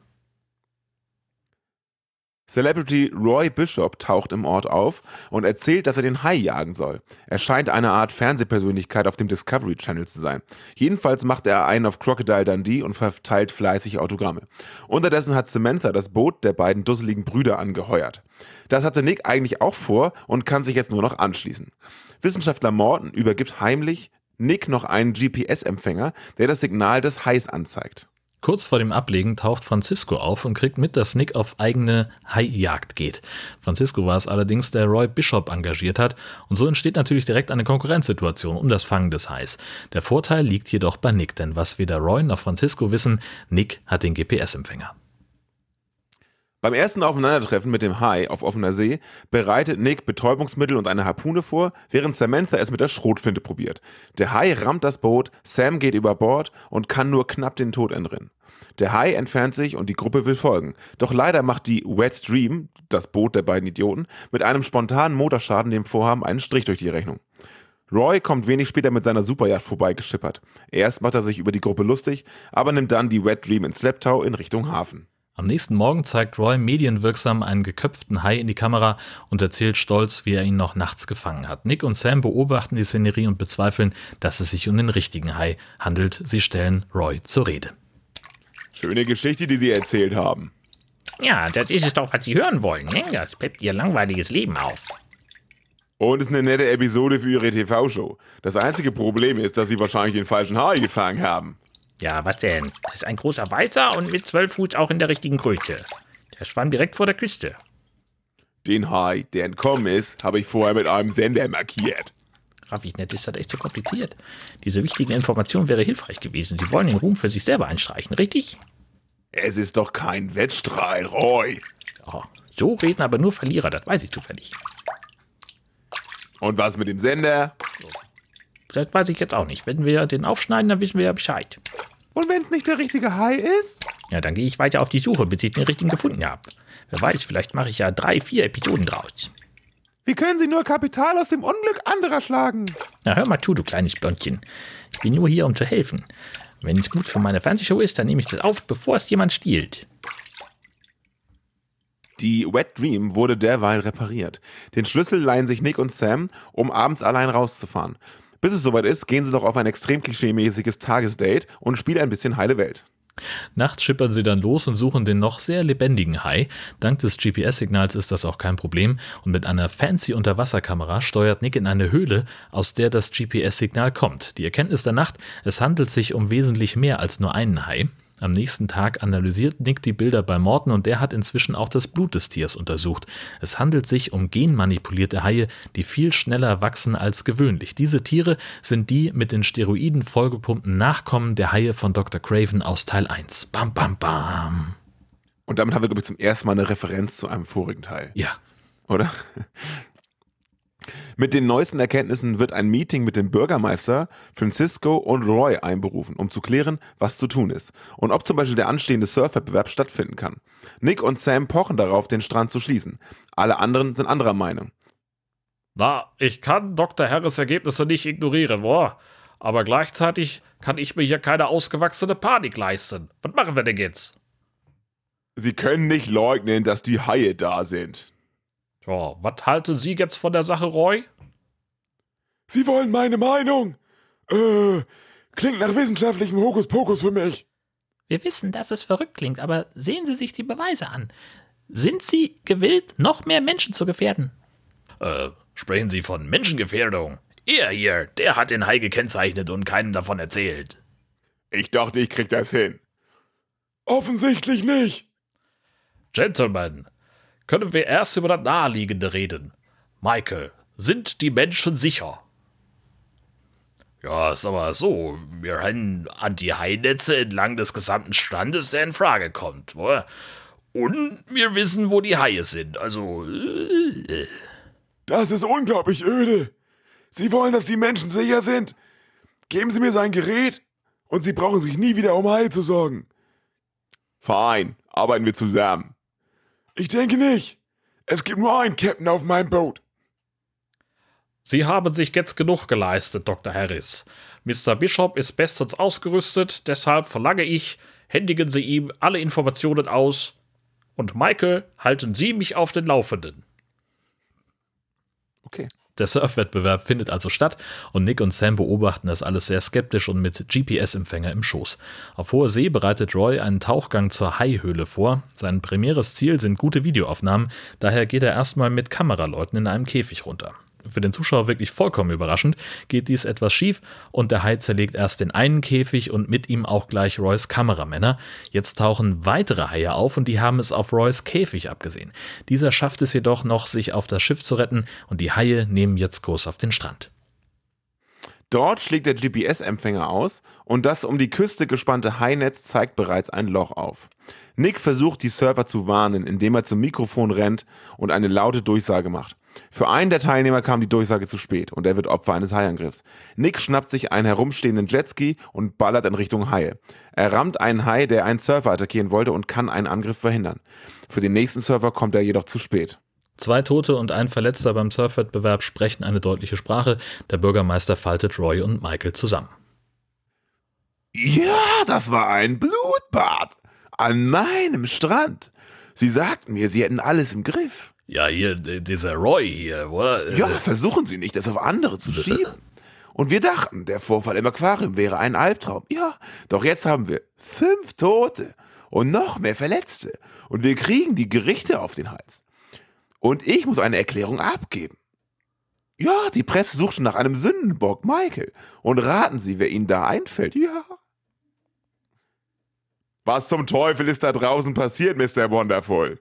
Celebrity Roy Bishop taucht im Ort auf und erzählt, dass er den Hai jagen soll. Er scheint eine Art Fernsehpersönlichkeit auf dem Discovery Channel zu sein. Jedenfalls macht er einen auf Crocodile Dundee und verteilt fleißig Autogramme. Unterdessen hat Samantha das Boot der beiden dusseligen Brüder angeheuert. Das hatte Nick eigentlich auch vor und kann sich jetzt nur noch anschließen. Wissenschaftler Morton übergibt heimlich Nick noch einen GPS-Empfänger, der das Signal des Hais anzeigt. Kurz vor dem Ablegen taucht Francisco auf und kriegt mit, dass Nick auf eigene Haijagd geht. Francisco war es allerdings, der Roy Bishop engagiert hat und so entsteht natürlich direkt eine Konkurrenzsituation um das Fangen des Hais. Der Vorteil liegt jedoch bei Nick, denn was weder Roy noch Francisco wissen, Nick hat den GPS-Empfänger. Beim ersten Aufeinandertreffen mit dem Hai auf offener See bereitet Nick Betäubungsmittel und eine Harpune vor, während Samantha es mit der Schrotflinte probiert. Der Hai rammt das Boot, Sam geht über Bord und kann nur knapp den Tod entrinnen. Der Hai entfernt sich und die Gruppe will folgen. Doch leider macht die Wet Dream, das Boot der beiden Idioten, mit einem spontanen Motorschaden dem Vorhaben einen Strich durch die Rechnung. Roy kommt wenig später mit seiner Superjacht vorbeigeschippert. Erst macht er sich über die Gruppe lustig, aber nimmt dann die Red Dream in Schlepptau in Richtung Hafen. Am nächsten Morgen zeigt Roy medienwirksam einen geköpften Hai in die Kamera und erzählt stolz, wie er ihn noch nachts gefangen hat. Nick und Sam beobachten die Szenerie und bezweifeln, dass es sich um den richtigen Hai handelt. Sie stellen Roy zur Rede. Schöne Geschichte, die Sie erzählt haben. Ja, das ist es doch, was Sie hören wollen. Ne? Das peppt Ihr langweiliges Leben auf. Und ist eine nette Episode für Ihre TV-Show. Das einzige Problem ist, dass Sie wahrscheinlich den falschen Hai gefangen haben. Ja, was denn? Das ist ein großer Weißer und mit zwölf Fuß auch in der richtigen Größe. Der schwamm direkt vor der Küste. Den Hai, der entkommen ist, habe ich vorher mit einem Sender markiert. Raffig nett ist das echt so kompliziert. Diese wichtigen Informationen wäre hilfreich gewesen. Sie wollen den Ruhm für sich selber einstreichen, richtig? Es ist doch kein Wettstreit, Roy. Oh, so reden aber nur Verlierer, das weiß ich zufällig. Und was mit dem Sender? Das weiß ich jetzt auch nicht. Wenn wir den aufschneiden, dann wissen wir ja Bescheid. Und wenn es nicht der richtige Hai ist? Ja, dann gehe ich weiter auf die Suche, bis ich den richtigen gefunden habe. Wer weiß, vielleicht mache ich ja drei, vier Episoden draus. Wie können Sie nur Kapital aus dem Unglück anderer schlagen? Na, hör mal zu, du kleines Blondchen. Ich bin nur hier, um zu helfen. Wenn es gut für meine Fernsehshow ist, dann nehme ich das auf, bevor es jemand stiehlt. Die Wet Dream wurde derweil repariert. Den Schlüssel leihen sich Nick und Sam, um abends allein rauszufahren. Bis es soweit ist, gehen sie noch auf ein extrem klischeemäßiges Tagesdate und spielen ein bisschen heile Welt. Nachts schippern sie dann los und suchen den noch sehr lebendigen Hai. Dank des GPS-Signals ist das auch kein Problem und mit einer fancy Unterwasserkamera steuert Nick in eine Höhle, aus der das GPS-Signal kommt. Die Erkenntnis der Nacht, es handelt sich um wesentlich mehr als nur einen Hai. Am nächsten Tag analysiert Nick die Bilder bei Morton und der hat inzwischen auch das Blut des Tiers untersucht. Es handelt sich um genmanipulierte Haie, die viel schneller wachsen als gewöhnlich. Diese Tiere sind die mit den Steroiden vollgepumpten Nachkommen der Haie von Dr. Craven aus Teil 1. Bam, bam, bam. Und damit haben wir, glaube ich, zum ersten Mal eine Referenz zu einem vorigen Teil. Ja. Oder? Mit den neuesten Erkenntnissen wird ein Meeting mit dem Bürgermeister, Francisco und Roy einberufen, um zu klären, was zu tun ist und ob zum Beispiel der anstehende Surfwettbewerb stattfinden kann. Nick und Sam pochen darauf, den Strand zu schließen. Alle anderen sind anderer Meinung. Na, ich kann Dr. Harris Ergebnisse nicht ignorieren, boah. Aber gleichzeitig kann ich mir hier keine ausgewachsene Panik leisten. Was machen wir denn jetzt? Sie können nicht leugnen, dass die Haie da sind. Ja, was halten Sie jetzt von der Sache, Roy? Sie wollen meine Meinung? Äh, klingt nach wissenschaftlichem Hokuspokus für mich. Wir wissen, dass es verrückt klingt, aber sehen Sie sich die Beweise an. Sind Sie gewillt, noch mehr Menschen zu gefährden? Äh, sprechen Sie von Menschengefährdung? Er hier, der hat den Hai gekennzeichnet und keinem davon erzählt. Ich dachte, ich krieg das hin. Offensichtlich nicht. Gentlemen, können wir erst über das Naheliegende reden. Michael, sind die Menschen sicher? Ja, ist aber so. Wir haben Anti-Hai-Netze entlang des gesamten Strandes, der in Frage kommt. Und wir wissen, wo die Haie sind. Also. Äh. Das ist unglaublich öde. Sie wollen, dass die Menschen sicher sind. Geben Sie mir sein Gerät und Sie brauchen sich nie wieder um Haie zu sorgen. Fein, arbeiten wir zusammen. Ich denke nicht. Es gibt nur einen Captain auf meinem Boot. Sie haben sich jetzt genug geleistet, Dr. Harris. Mr. Bishop ist bestens ausgerüstet, deshalb verlange ich, händigen Sie ihm alle Informationen aus. Und Michael, halten Sie mich auf den Laufenden. Okay. Der Surfwettbewerb findet also statt und Nick und Sam beobachten das alles sehr skeptisch und mit GPS-Empfänger im Schoß. Auf hoher See bereitet Roy einen Tauchgang zur Haihöhle vor. Sein primäres Ziel sind gute Videoaufnahmen, daher geht er erstmal mit Kameraleuten in einem Käfig runter. Für den Zuschauer wirklich vollkommen überraschend geht dies etwas schief und der Hai zerlegt erst den einen Käfig und mit ihm auch gleich Roys Kameramänner. Jetzt tauchen weitere Haie auf und die haben es auf Roys Käfig abgesehen. Dieser schafft es jedoch noch, sich auf das Schiff zu retten und die Haie nehmen jetzt Kurs auf den Strand. Dort schlägt der GPS-Empfänger aus und das um die Küste gespannte Hainetz zeigt bereits ein Loch auf. Nick versucht, die Surfer zu warnen, indem er zum Mikrofon rennt und eine laute Durchsage macht. Für einen der Teilnehmer kam die Durchsage zu spät und er wird Opfer eines Haiangriffs. Nick schnappt sich einen herumstehenden Jetski und ballert in Richtung Haie. Er rammt einen Hai, der einen Surfer attackieren wollte und kann einen Angriff verhindern. Für den nächsten Surfer kommt er jedoch zu spät. Zwei Tote und ein Verletzter beim Surfwettbewerb sprechen eine deutliche Sprache. Der Bürgermeister faltet Roy und Michael zusammen. Ja, das war ein Blutbad. An meinem Strand. Sie sagten mir, Sie hätten alles im Griff. Ja, hier, dieser Roy hier, oder? Ja, versuchen Sie nicht, das auf andere zu schieben. Und wir dachten, der Vorfall im Aquarium wäre ein Albtraum. Ja, doch jetzt haben wir fünf Tote und noch mehr Verletzte. Und wir kriegen die Gerichte auf den Hals. Und ich muss eine Erklärung abgeben. Ja, die Presse sucht schon nach einem Sündenbock, Michael. Und raten Sie, wer Ihnen da einfällt. Ja. Was zum Teufel ist da draußen passiert, Mr. Wonderful?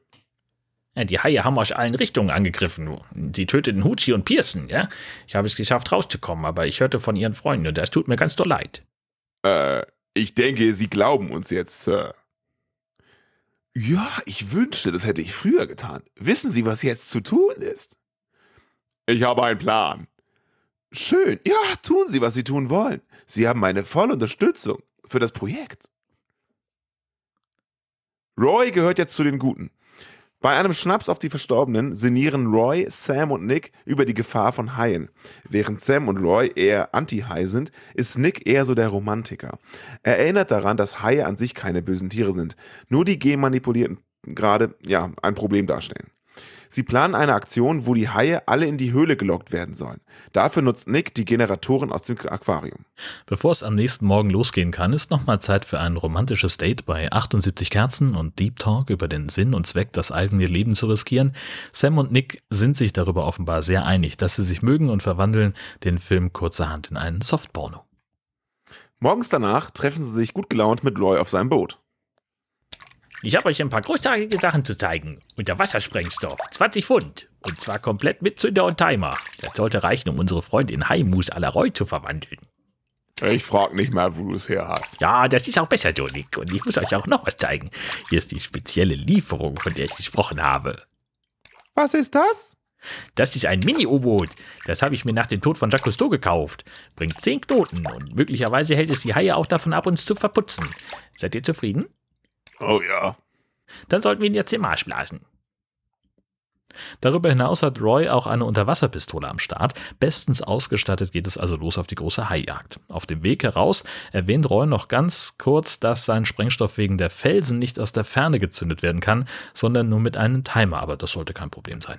Die Haie haben aus allen Richtungen angegriffen. Sie töteten Hucci und Pearson, ja? Ich habe es geschafft, rauszukommen, aber ich hörte von ihren Freunden und das tut mir ganz doll leid. Äh, ich denke, Sie glauben uns jetzt, Sir. Ja, ich wünschte, das hätte ich früher getan. Wissen Sie, was jetzt zu tun ist? Ich habe einen Plan. Schön. Ja, tun Sie, was Sie tun wollen. Sie haben meine volle Unterstützung für das Projekt. Roy gehört jetzt zu den Guten. Bei einem Schnaps auf die Verstorbenen sinnieren Roy, Sam und Nick über die Gefahr von Haien. Während Sam und Roy eher anti-Hai sind, ist Nick eher so der Romantiker. Er erinnert daran, dass Haie an sich keine bösen Tiere sind, nur die genmanipulierten gerade, ja, ein Problem darstellen. Sie planen eine Aktion, wo die Haie alle in die Höhle gelockt werden sollen. Dafür nutzt Nick die Generatoren aus dem Aquarium. Bevor es am nächsten Morgen losgehen kann, ist nochmal Zeit für ein romantisches Date bei 78 Kerzen und Deep Talk über den Sinn und Zweck, das eigene Leben zu riskieren. Sam und Nick sind sich darüber offenbar sehr einig, dass sie sich mögen und verwandeln den Film kurzerhand in einen Softporno. Morgens danach treffen sie sich gut gelaunt mit Roy auf seinem Boot. Ich habe euch ein paar großartige Sachen zu zeigen. Unter Wassersprengstoff, 20 Pfund. Und zwar komplett mit Zünder und Timer. Das sollte reichen, um unsere Freundin Haimus à la Roy zu verwandeln. Ich frag nicht mal, wo du es her hast. Ja, das ist auch besser, so, Nick. Und ich muss euch auch noch was zeigen. Hier ist die spezielle Lieferung, von der ich gesprochen habe. Was ist das? Das ist ein Mini-U-Boot. Das habe ich mir nach dem Tod von Jacques Cousteau gekauft. Bringt 10 Knoten und möglicherweise hält es die Haie auch davon ab, uns zu verputzen. Seid ihr zufrieden? Oh ja. Dann sollten wir ihn jetzt den Marsch blasen. Darüber hinaus hat Roy auch eine Unterwasserpistole am Start. Bestens ausgestattet geht es also los auf die große Haijagd. Auf dem Weg heraus erwähnt Roy noch ganz kurz, dass sein Sprengstoff wegen der Felsen nicht aus der Ferne gezündet werden kann, sondern nur mit einem Timer, aber das sollte kein Problem sein.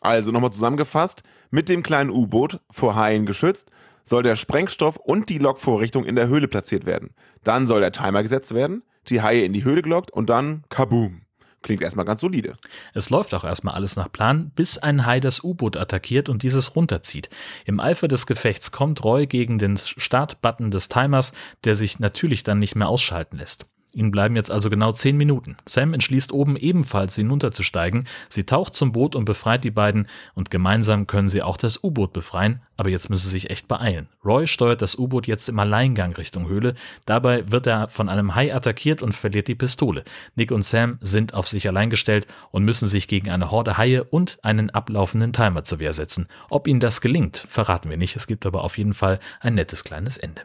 Also nochmal zusammengefasst, mit dem kleinen U-Boot vor Haien geschützt, soll der Sprengstoff und die Lokvorrichtung in der Höhle platziert werden. Dann soll der Timer gesetzt werden, die Haie in die Höhle gelockt und dann kaboom. Klingt erstmal ganz solide. Es läuft auch erstmal alles nach Plan, bis ein Hai das U-Boot attackiert und dieses runterzieht. Im Eifer des Gefechts kommt Roy gegen den Startbutton des Timers, der sich natürlich dann nicht mehr ausschalten lässt. Ihnen bleiben jetzt also genau zehn Minuten. Sam entschließt oben ebenfalls hinunterzusteigen. Sie taucht zum Boot und befreit die beiden und gemeinsam können sie auch das U-Boot befreien, aber jetzt müssen sie sich echt beeilen. Roy steuert das U-Boot jetzt im Alleingang Richtung Höhle. Dabei wird er von einem Hai attackiert und verliert die Pistole. Nick und Sam sind auf sich allein gestellt und müssen sich gegen eine Horde Haie und einen ablaufenden Timer zur Wehr setzen. Ob ihnen das gelingt, verraten wir nicht. Es gibt aber auf jeden Fall ein nettes kleines Ende.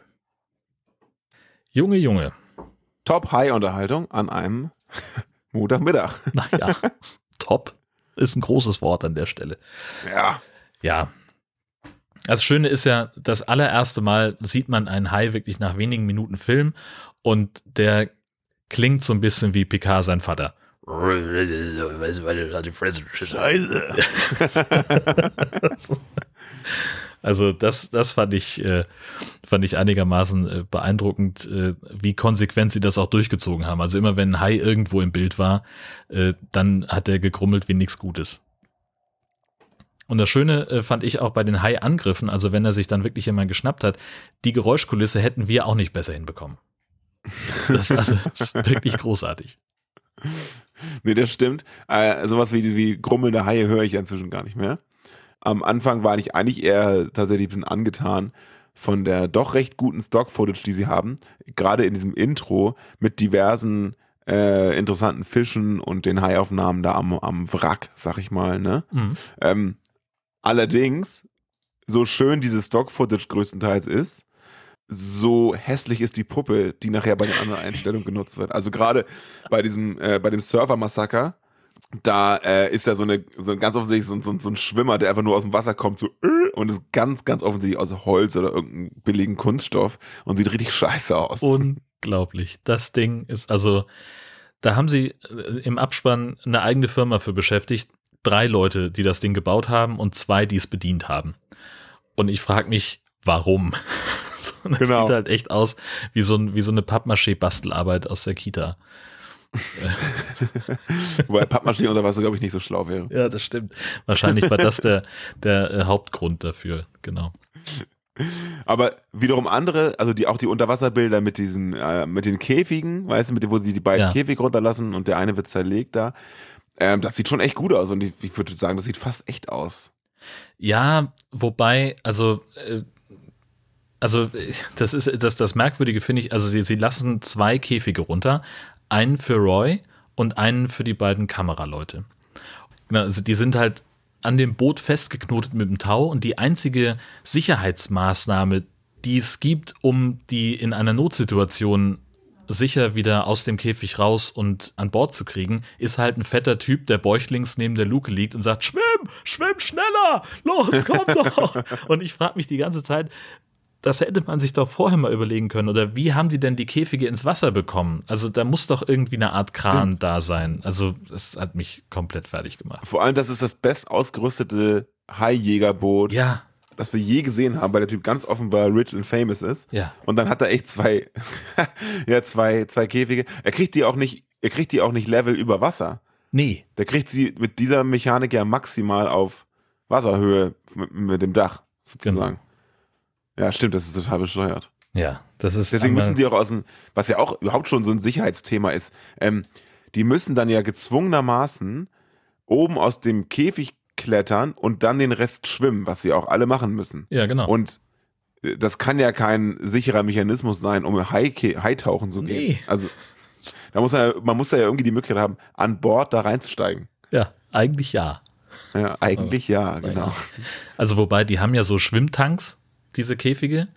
Junge, Junge, Top-High-Unterhaltung an einem Montagmittag. Naja, top ist ein großes Wort an der Stelle. Ja. Ja. Das Schöne ist ja, das allererste Mal sieht man einen Hai wirklich nach wenigen Minuten Film und der klingt so ein bisschen wie Picard sein Vater. Also das, das fand ich, äh, fand ich einigermaßen äh, beeindruckend, äh, wie konsequent sie das auch durchgezogen haben. Also immer wenn ein Hai irgendwo im Bild war, äh, dann hat er gegrummelt wie nichts Gutes. Und das Schöne äh, fand ich auch bei den Hai-Angriffen, also wenn er sich dann wirklich jemand geschnappt hat, die Geräuschkulisse hätten wir auch nicht besser hinbekommen. Das, also, das ist wirklich großartig. Nee, das stimmt. Äh, sowas wie, wie grummelnde Haie höre ich inzwischen gar nicht mehr. Am Anfang war ich eigentlich eher tatsächlich ein bisschen angetan von der doch recht guten Stock-Footage, die sie haben. Gerade in diesem Intro mit diversen äh, interessanten Fischen und den Haiaufnahmen da am, am Wrack, sag ich mal. Ne? Mhm. Ähm, allerdings, so schön dieses Stock-Footage größtenteils ist, so hässlich ist die Puppe, die nachher bei den anderen Einstellungen genutzt wird. Also gerade bei diesem, äh, bei dem Server-Massaker da äh, ist ja so eine, so ganz offensichtlich so, so, so ein Schwimmer, der einfach nur aus dem Wasser kommt, so äh, und ist ganz, ganz offensichtlich aus Holz oder irgendeinem billigen Kunststoff und sieht richtig scheiße aus. Unglaublich. Das Ding ist also, da haben sie äh, im Abspann eine eigene Firma für beschäftigt. Drei Leute, die das Ding gebaut haben und zwei, die es bedient haben. Und ich frage mich, warum? Das Genau. sieht halt echt aus wie so, ein, wie so eine Pappmaché-Bastelarbeit aus der Kita. Wobei Pappmaschine unter Wasser, glaube ich, nicht so schlau wäre. Ja, das stimmt. Wahrscheinlich war das der, der äh, Hauptgrund dafür, genau. Aber wiederum andere, also die auch die Unterwasserbilder mit diesen, äh, mit den Käfigen, weißt du, mit wo sie die beiden Ja. Käfige runterlassen und der eine wird zerlegt da. Ähm, das sieht schon echt gut aus und ich, ich würde sagen, das sieht fast echt aus. Ja, wobei, also, äh, also äh, das ist das, das Merkwürdige, finde ich, also sie, sie lassen zwei Käfige runter, einen für Roy und einen für die beiden Kameraleute. Also die sind halt an dem Boot festgeknotet mit dem Tau und die einzige Sicherheitsmaßnahme, die es gibt, um die in einer Notsituation sicher wieder aus dem Käfig raus und an Bord zu kriegen, ist halt ein fetter Typ, der bäuchlings neben der Luke liegt und sagt, schwimm, schwimm schneller, los, komm doch. und ich frage mich die ganze Zeit, das hätte man sich doch vorher mal überlegen können. Oder wie haben die denn die Käfige ins Wasser bekommen? Also da muss doch irgendwie eine Art Kran da sein. Also das hat mich komplett fertig gemacht. Vor allem, das ist das best ausgerüstete Haijägerboot, Ja, das wir je gesehen haben, weil der Typ ganz offenbar rich and famous ist. ja. Und dann hat er echt zwei, ja, zwei, zwei Käfige. Er kriegt die auch nicht, er kriegt die auch nicht Level über Wasser. Nee, Der kriegt sie mit dieser Mechanik ja maximal auf Wasserhöhe mit, mit dem Dach, sozusagen. Ja, stimmt, das ist total bescheuert. ja. Das ist Deswegen müssen die auch aus dem, was ja auch überhaupt schon so ein Sicherheitsthema ist, ähm, die müssen dann ja gezwungenermaßen oben aus dem Käfig klettern und dann den Rest schwimmen, was sie auch alle machen müssen. Ja, genau. Und äh, das kann ja kein sicherer Mechanismus sein, um Haitauchen zu gehen. Nee. Also da muss ja, man muss da ja irgendwie die Möglichkeit haben, an Bord da reinzusteigen. ja, eigentlich ja. Ja, eigentlich ja, genau. Also wobei, die haben ja so Schwimmtanks, diese Käfige.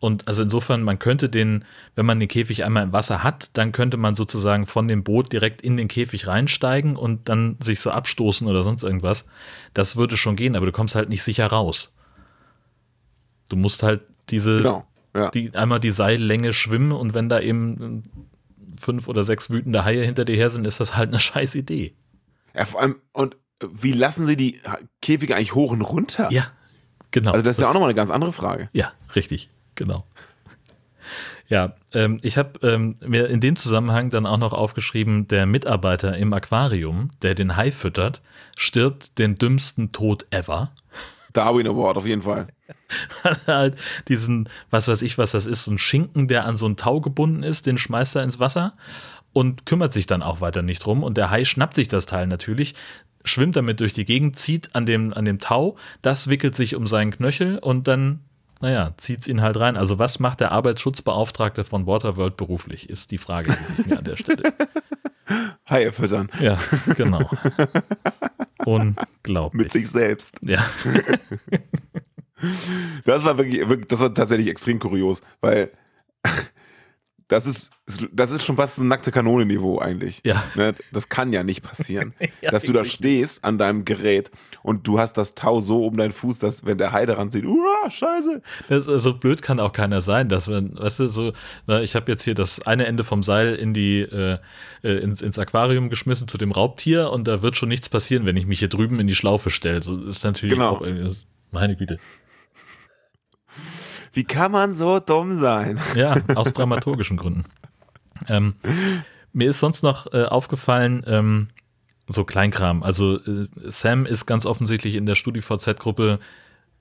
Und also insofern, man könnte den, wenn man den Käfig einmal im Wasser hat, dann könnte man sozusagen von dem Boot direkt in den Käfig reinsteigen und dann sich so abstoßen oder sonst irgendwas. Das würde schon gehen, aber du kommst halt nicht sicher raus. Du musst halt diese, Genau. Ja. die, einmal die Seillänge schwimmen und wenn da eben fünf oder sechs wütende Haie hinter dir her sind, ist das halt eine scheiß Idee. ja, vor allem, und wie lassen sie die Käfige eigentlich hoch und runter? Ja, genau. Also das ist ja auch nochmal eine ganz andere Frage. Ja, richtig, genau. Ja, ähm, ich habe ähm, mir in dem Zusammenhang dann auch noch aufgeschrieben, der Mitarbeiter im Aquarium, der den Hai füttert, stirbt den dümmsten Tod ever. Darwin Award auf jeden Fall. Er halt diesen, was weiß ich, was das ist, so ein Schinken, der an so ein Tau gebunden ist, den schmeißt er ins Wasser und kümmert sich dann auch weiter nicht drum. Und der Hai schnappt sich das Teil natürlich, schwimmt damit durch die Gegend, zieht an dem, an dem Tau, das wickelt sich um seinen Knöchel und dann, naja, zieht es ihn halt rein. Also was macht der Arbeitsschutzbeauftragte von Waterworld beruflich, ist die Frage, die sich mir an der Stelle. Haie füttern. Ja, genau. Unglaublich. Mit sich selbst. Ja, Das war wirklich, wirklich, das war tatsächlich extrem kurios, weil das ist, das ist schon fast ein nackte Kanone-Niveau eigentlich. Ja. Ne? Das kann ja nicht passieren. Ja, dass du da stehst an deinem Gerät und du hast das Tau so um deinen Fuß, dass wenn der Hai daran sieht, uah, scheiße. Das, so blöd kann auch keiner sein, dass man, weißt du, so, na, ich habe jetzt hier das eine Ende vom Seil in die, äh, äh, ins, ins Aquarium geschmissen zu dem Raubtier und da wird schon nichts passieren, wenn ich mich hier drüben in die Schlaufe stelle. So ist natürlich Genau. auch, irgendwie- meine Güte. Wie kann man so dumm sein? Ja, aus dramaturgischen Gründen. Ähm, mir ist sonst noch äh, aufgefallen, ähm, so Kleinkram. Also äh, Sam ist ganz offensichtlich in der StudiVZ-Gruppe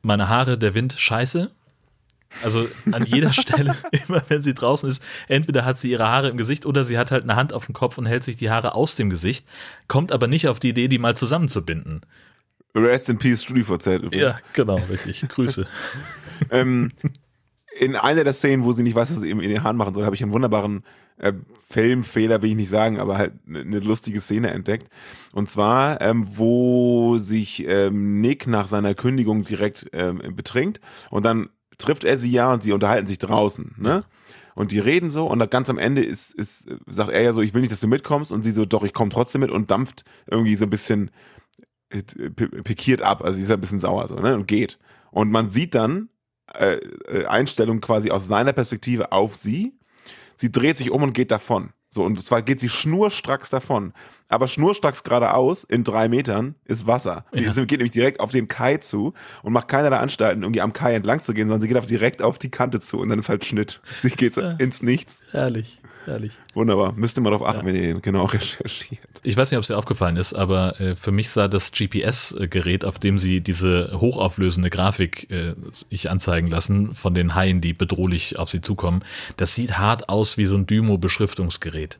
meine Haare, der Wind, scheiße. Also an jeder Stelle, immer wenn sie draußen ist, entweder hat sie ihre Haare im Gesicht oder sie hat halt eine Hand auf dem Kopf und hält sich die Haare aus dem Gesicht, kommt aber nicht auf die Idee, die mal zusammenzubinden. Rest in Peace StudiVZ übrigens. Ja, genau, richtig. Grüße. ähm, in einer der Szenen, wo sie nicht weiß, was sie eben in den Haaren machen soll, habe ich einen wunderbaren äh, Filmfehler, will ich nicht sagen, aber halt eine ne lustige Szene entdeckt. Und zwar, ähm, wo sich ähm, Nick nach seiner Kündigung direkt ähm, betrinkt und dann trifft er sie ja und sie unterhalten sich draußen. Ne? und die reden so und ganz am Ende ist, ist, sagt er ja so, ich will nicht, dass du mitkommst und sie so, doch, ich komme trotzdem mit und dampft irgendwie so ein bisschen äh, pikiert ab, also sie ist ein bisschen sauer so, ne, und geht. Und man sieht dann äh, äh, Einstellung quasi aus seiner Perspektive auf sie. Sie dreht sich um und geht davon. So, und zwar geht sie schnurstracks davon. Aber schnurstracks geradeaus in drei Metern ist Wasser. Ja. Sie geht nämlich direkt auf den Kai zu und macht keiner der Anstalten, irgendwie am Kai entlang zu gehen, sondern sie geht auch direkt auf die Kante zu und dann ist halt Schnitt. Sie geht Ja. ins Nichts. Herrlich, herrlich. Wunderbar. Müsste mal darauf achten, wenn ihr den genau recherchiert. Ich weiß nicht, ob es dir aufgefallen ist, aber äh, für mich sah das GPS-Gerät, auf dem sie diese hochauflösende Grafik äh, ich anzeigen lassen von den Haien, die bedrohlich auf sie zukommen, das sieht hart aus wie so ein Dymo-Beschriftungsgerät.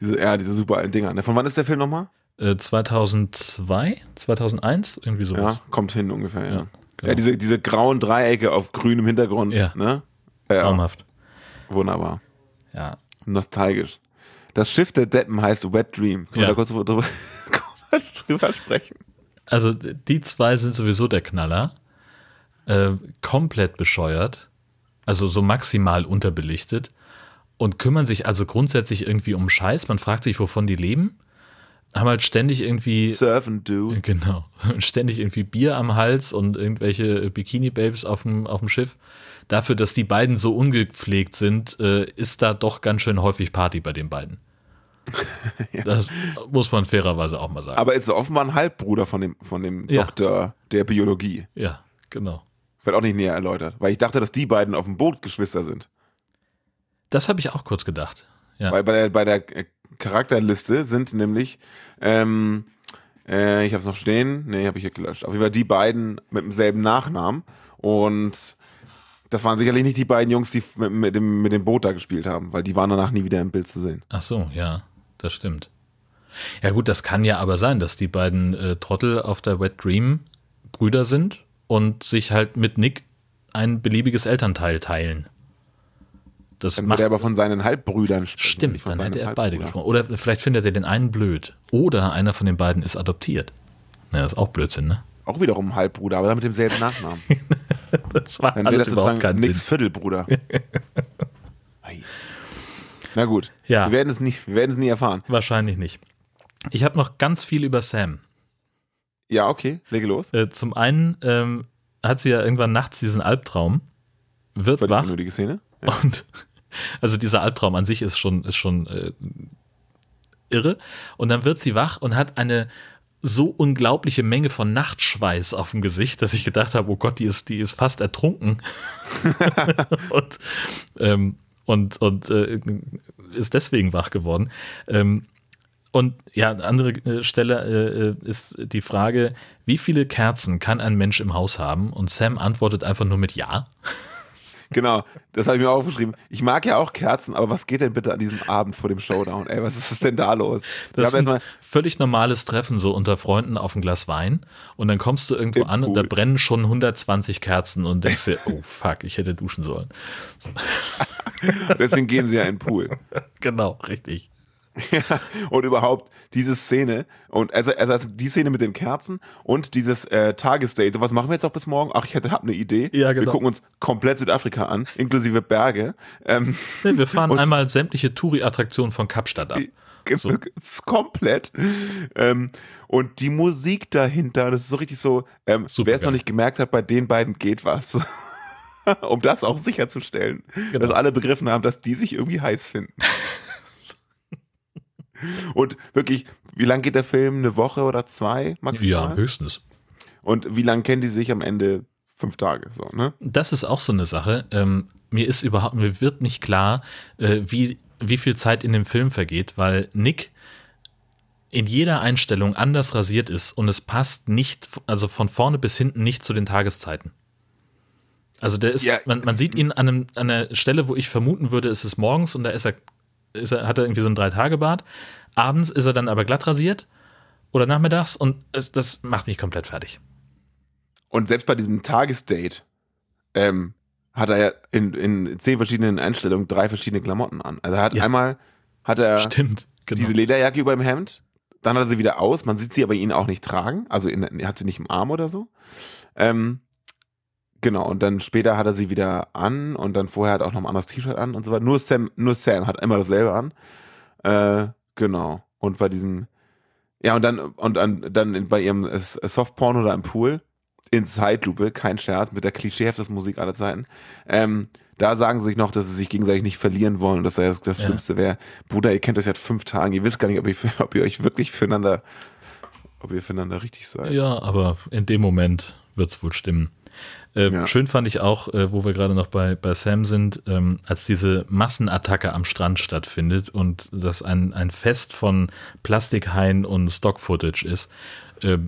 Diese, ja, diese super alten Dinger. Von wann ist der Film nochmal? Äh, 2002, 2001, irgendwie sowas. Ja, kommt hin ungefähr, ja. Ja, Ja, genau. diese, diese grauen Dreiecke auf grünem Hintergrund. Ja. Ne? Ja, Traumhaft. wunderbar. Ja. Nostalgisch. Das Schiff der Deppen heißt Wet Dream. Können Ja. wir da kurz drüber, kurz drüber sprechen? Also die zwei sind sowieso der Knaller. Äh, komplett bescheuert. Also so maximal unterbelichtet. Und kümmern sich also grundsätzlich irgendwie um Scheiß. Man fragt sich, wovon die leben. Haben halt ständig irgendwie. Surf and Do. Genau. Ständig irgendwie Bier am Hals und irgendwelche Bikini-Babes auf dem, auf dem Schiff. Dafür, dass die beiden so ungepflegt sind, äh, ist da doch ganz schön häufig Party bei den beiden. Das muss man fairerweise auch mal sagen. Aber ist offenbar ein Halbbruder von dem, von dem Ja. Doktor der Biologie. ja, genau. Wird auch nicht näher erläutert. Weil ich dachte, dass die beiden auf dem Boot Geschwister sind. Das habe ich auch kurz gedacht. Ja. Weil bei der, bei der äh, Charakterliste sind nämlich, ähm, äh, ich habe es noch stehen, nee, habe ich hier gelöscht. Auf jeden Fall die beiden mit demselben Nachnamen. Und das waren sicherlich nicht die beiden Jungs, die mit, mit, dem, mit dem Boot da gespielt haben, weil die waren danach nie wieder im Bild zu sehen. Ach so, ja, das stimmt. Ja gut, das kann ja aber sein, dass die beiden äh, Trottel auf der Wet Dream Brüder sind und sich halt mit Nick ein beliebiges Elternteil teilen. Das Dann macht, er aber von seinen Halbbrüdern sprechen, stimmt, von dann hätte er beide gesprochen. Oder vielleicht findet er den einen blöd. Oder einer von den beiden ist adoptiert. Ja, das ist auch Blödsinn, ne? Auch wiederum Halbbruder, aber dann mit demselben Nachnamen. Das war Dann alles das überhaupt keinen Nicks Sinn. Viertelbruder. Na gut, Ja. wir werden es nie, wir werden es nie erfahren. Wahrscheinlich nicht. Ich habe noch ganz viel über Sam. Ja, okay, lege los. Äh, zum einen ähm, hat sie ja irgendwann nachts diesen Albtraum, wird Völlig wach unnötige Szene. Ja. und also dieser Albtraum an sich ist schon, ist schon äh, irre. Und dann wird sie wach und hat eine so unglaubliche Menge von Nachtschweiß auf dem Gesicht, dass ich gedacht habe, oh Gott, die ist, die ist fast ertrunken. und ähm, und, und äh, ist deswegen wach geworden. Ähm, und ja, eine andere äh, Stelle äh, ist die Frage, wie viele Kerzen kann ein Mensch im Haus haben? Und Sam antwortet einfach nur mit Ja. Genau, das habe ich mir aufgeschrieben. Ich mag ja auch Kerzen, aber was geht denn bitte an diesem Abend vor dem Showdown? Ey, was ist denn da los? Das ist ein erstmal, völlig normales Treffen so unter Freunden auf ein Glas Wein und dann kommst du irgendwo an und da Pool. brennen schon 120 Kerzen und denkst dir, oh fuck, ich hätte duschen sollen. deswegen gehen sie ja in den Pool. Genau, richtig. Und überhaupt diese Szene und also, also also die Szene mit den Kerzen und dieses äh, Tagesdate. Was machen wir jetzt noch bis morgen? Ach, ich hätte hab eine Idee. Ja, Wir genau. gucken uns komplett Südafrika an, inklusive Berge. Ähm, Nee, wir fahren einmal sämtliche Touri-Attraktionen von Kapstadt ab. So. Komplett. Ähm, und die Musik dahinter, das ist so richtig so, ähm, wer es noch nicht gemerkt hat, bei den beiden geht was. um das auch sicherzustellen, Genau. dass alle begriffen haben, dass die sich irgendwie heiß finden. Und wirklich, wie lang geht der Film? Eine Woche oder zwei maximal? Ja, höchstens. Und wie lange kennen die sich am Ende? Fünf Tage, so, ne? Das ist auch so eine Sache. Ähm, mir ist überhaupt, mir wird nicht klar, äh, wie, wie viel Zeit in dem Film vergeht, weil Nick in jeder Einstellung anders rasiert ist und es passt nicht, also von vorne bis hinten nicht zu den Tageszeiten. Also der ist, Ja. man, man sieht ihn an, einem, an einer Stelle, wo ich vermuten würde, es ist morgens und da ist er, ist er, hat er irgendwie so ein Drei-Tage-Bart. Abends ist er dann aber glatt rasiert oder nachmittags und es, das macht mich komplett fertig. Und selbst bei diesem Tagesdate ähm, hat er ja in, in zehn verschiedenen Einstellungen drei verschiedene Klamotten an. Also er hat Ja. einmal hat er Stimmt, genau. diese Lederjacke über dem Hemd, dann hat er sie wieder aus, man sieht sie aber ihn auch nicht tragen, also in, er hat sie nicht im Arm oder so. Ähm, Genau, und dann später hat er sie wieder an und dann vorher hat er auch noch ein anderes T-Shirt an und so weiter. Nur Sam, nur Sam hat immer dasselbe an. Äh, genau. Und bei diesem, ja, und dann, und dann, dann bei ihrem Softporno da im Pool, in Zeitlupe, kein Scherz, mit der klischeehaftesten Musik aller Zeiten. Ähm, da sagen sie sich noch, dass sie sich gegenseitig nicht verlieren wollen und dass das, das Schlimmste wäre. Bruder, ihr kennt das seit fünf Tagen, ihr wisst gar nicht, ob ihr, ob ihr euch wirklich füreinander, ob ihr füreinander richtig seid. Ja, aber in dem Moment wird es wohl stimmen. Äh, ja. Schön fand ich auch, äh, wo wir gerade noch bei, bei Sam sind, ähm, als diese Massenattacke am Strand stattfindet und das ein, ein Fest von Plastikhaien und Stock-Footage ist. Äh,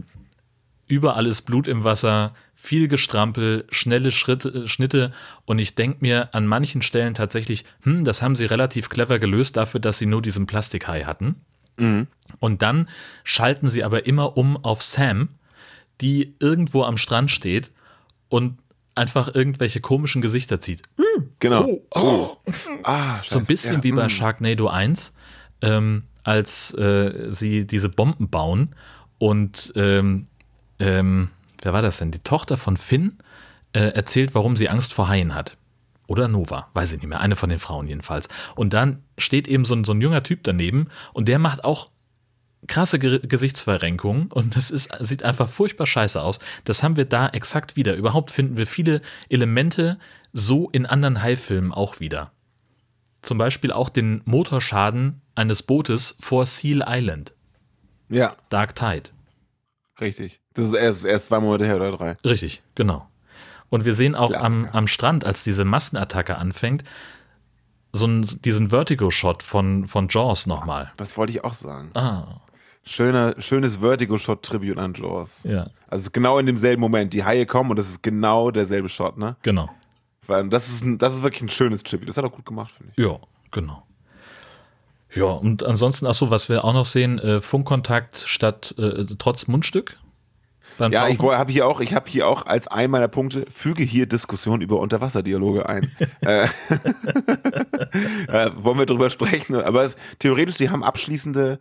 überall ist Blut im Wasser, viel Gestrampel, schnelle Schritte, äh, Schnitte und ich denke mir an manchen Stellen tatsächlich, hm, das haben sie relativ clever gelöst dafür, dass sie nur diesen Plastikhai hatten. Mhm. Und dann schalten sie aber immer um auf Sam, die irgendwo am Strand steht und einfach irgendwelche komischen Gesichter zieht. Genau. Oh, oh. Ah, so ein bisschen ja. wie bei mm. Sharknado 1, ähm, als äh, sie diese Bomben bauen und ähm, ähm, wer war das denn? Die Tochter von Finn äh, erzählt, warum sie Angst vor Haien hat. Oder Nova, weiß ich nicht mehr, eine von den Frauen jedenfalls. Und dann steht eben so ein, so ein junger Typ daneben und der macht auch krasse Ge Gesichtsverrenkung und das ist, sieht einfach furchtbar scheiße aus. Das haben wir da exakt wieder. Überhaupt finden wir viele Elemente so in anderen Hai-Filmen auch wieder. Zum Beispiel auch den Motorschaden eines Bootes vor Seal Island. Ja. Dark Tide. Richtig. Das ist erst, erst zwei Monate her oder drei. Richtig, genau. Und wir sehen auch am, am Strand, als diese Massenattacke anfängt, so einen, diesen Vertigo-Shot von, von Jaws nochmal. Das wollte ich auch sagen. Ah. Schöner, schönes Vertigo-Shot-Tribute an Jaws. Ja. Also genau in demselben Moment. Die Haie kommen und das ist genau derselbe Shot, ne? Genau. Weil das ist, ein, das ist wirklich ein schönes Tribute. Das hat er gut gemacht, finde ich. Ja, genau. Ja, und ansonsten, achso, was wir auch noch sehen, äh, Funkkontakt statt äh, trotz Mundstück. Ja, ich habe hier auch, ich habe hier auch als einen meiner Punkte, füge hier Diskussion über Unterwasserdialoge ein. äh, äh, wollen wir drüber sprechen? Aber es, theoretisch, sie haben abschließende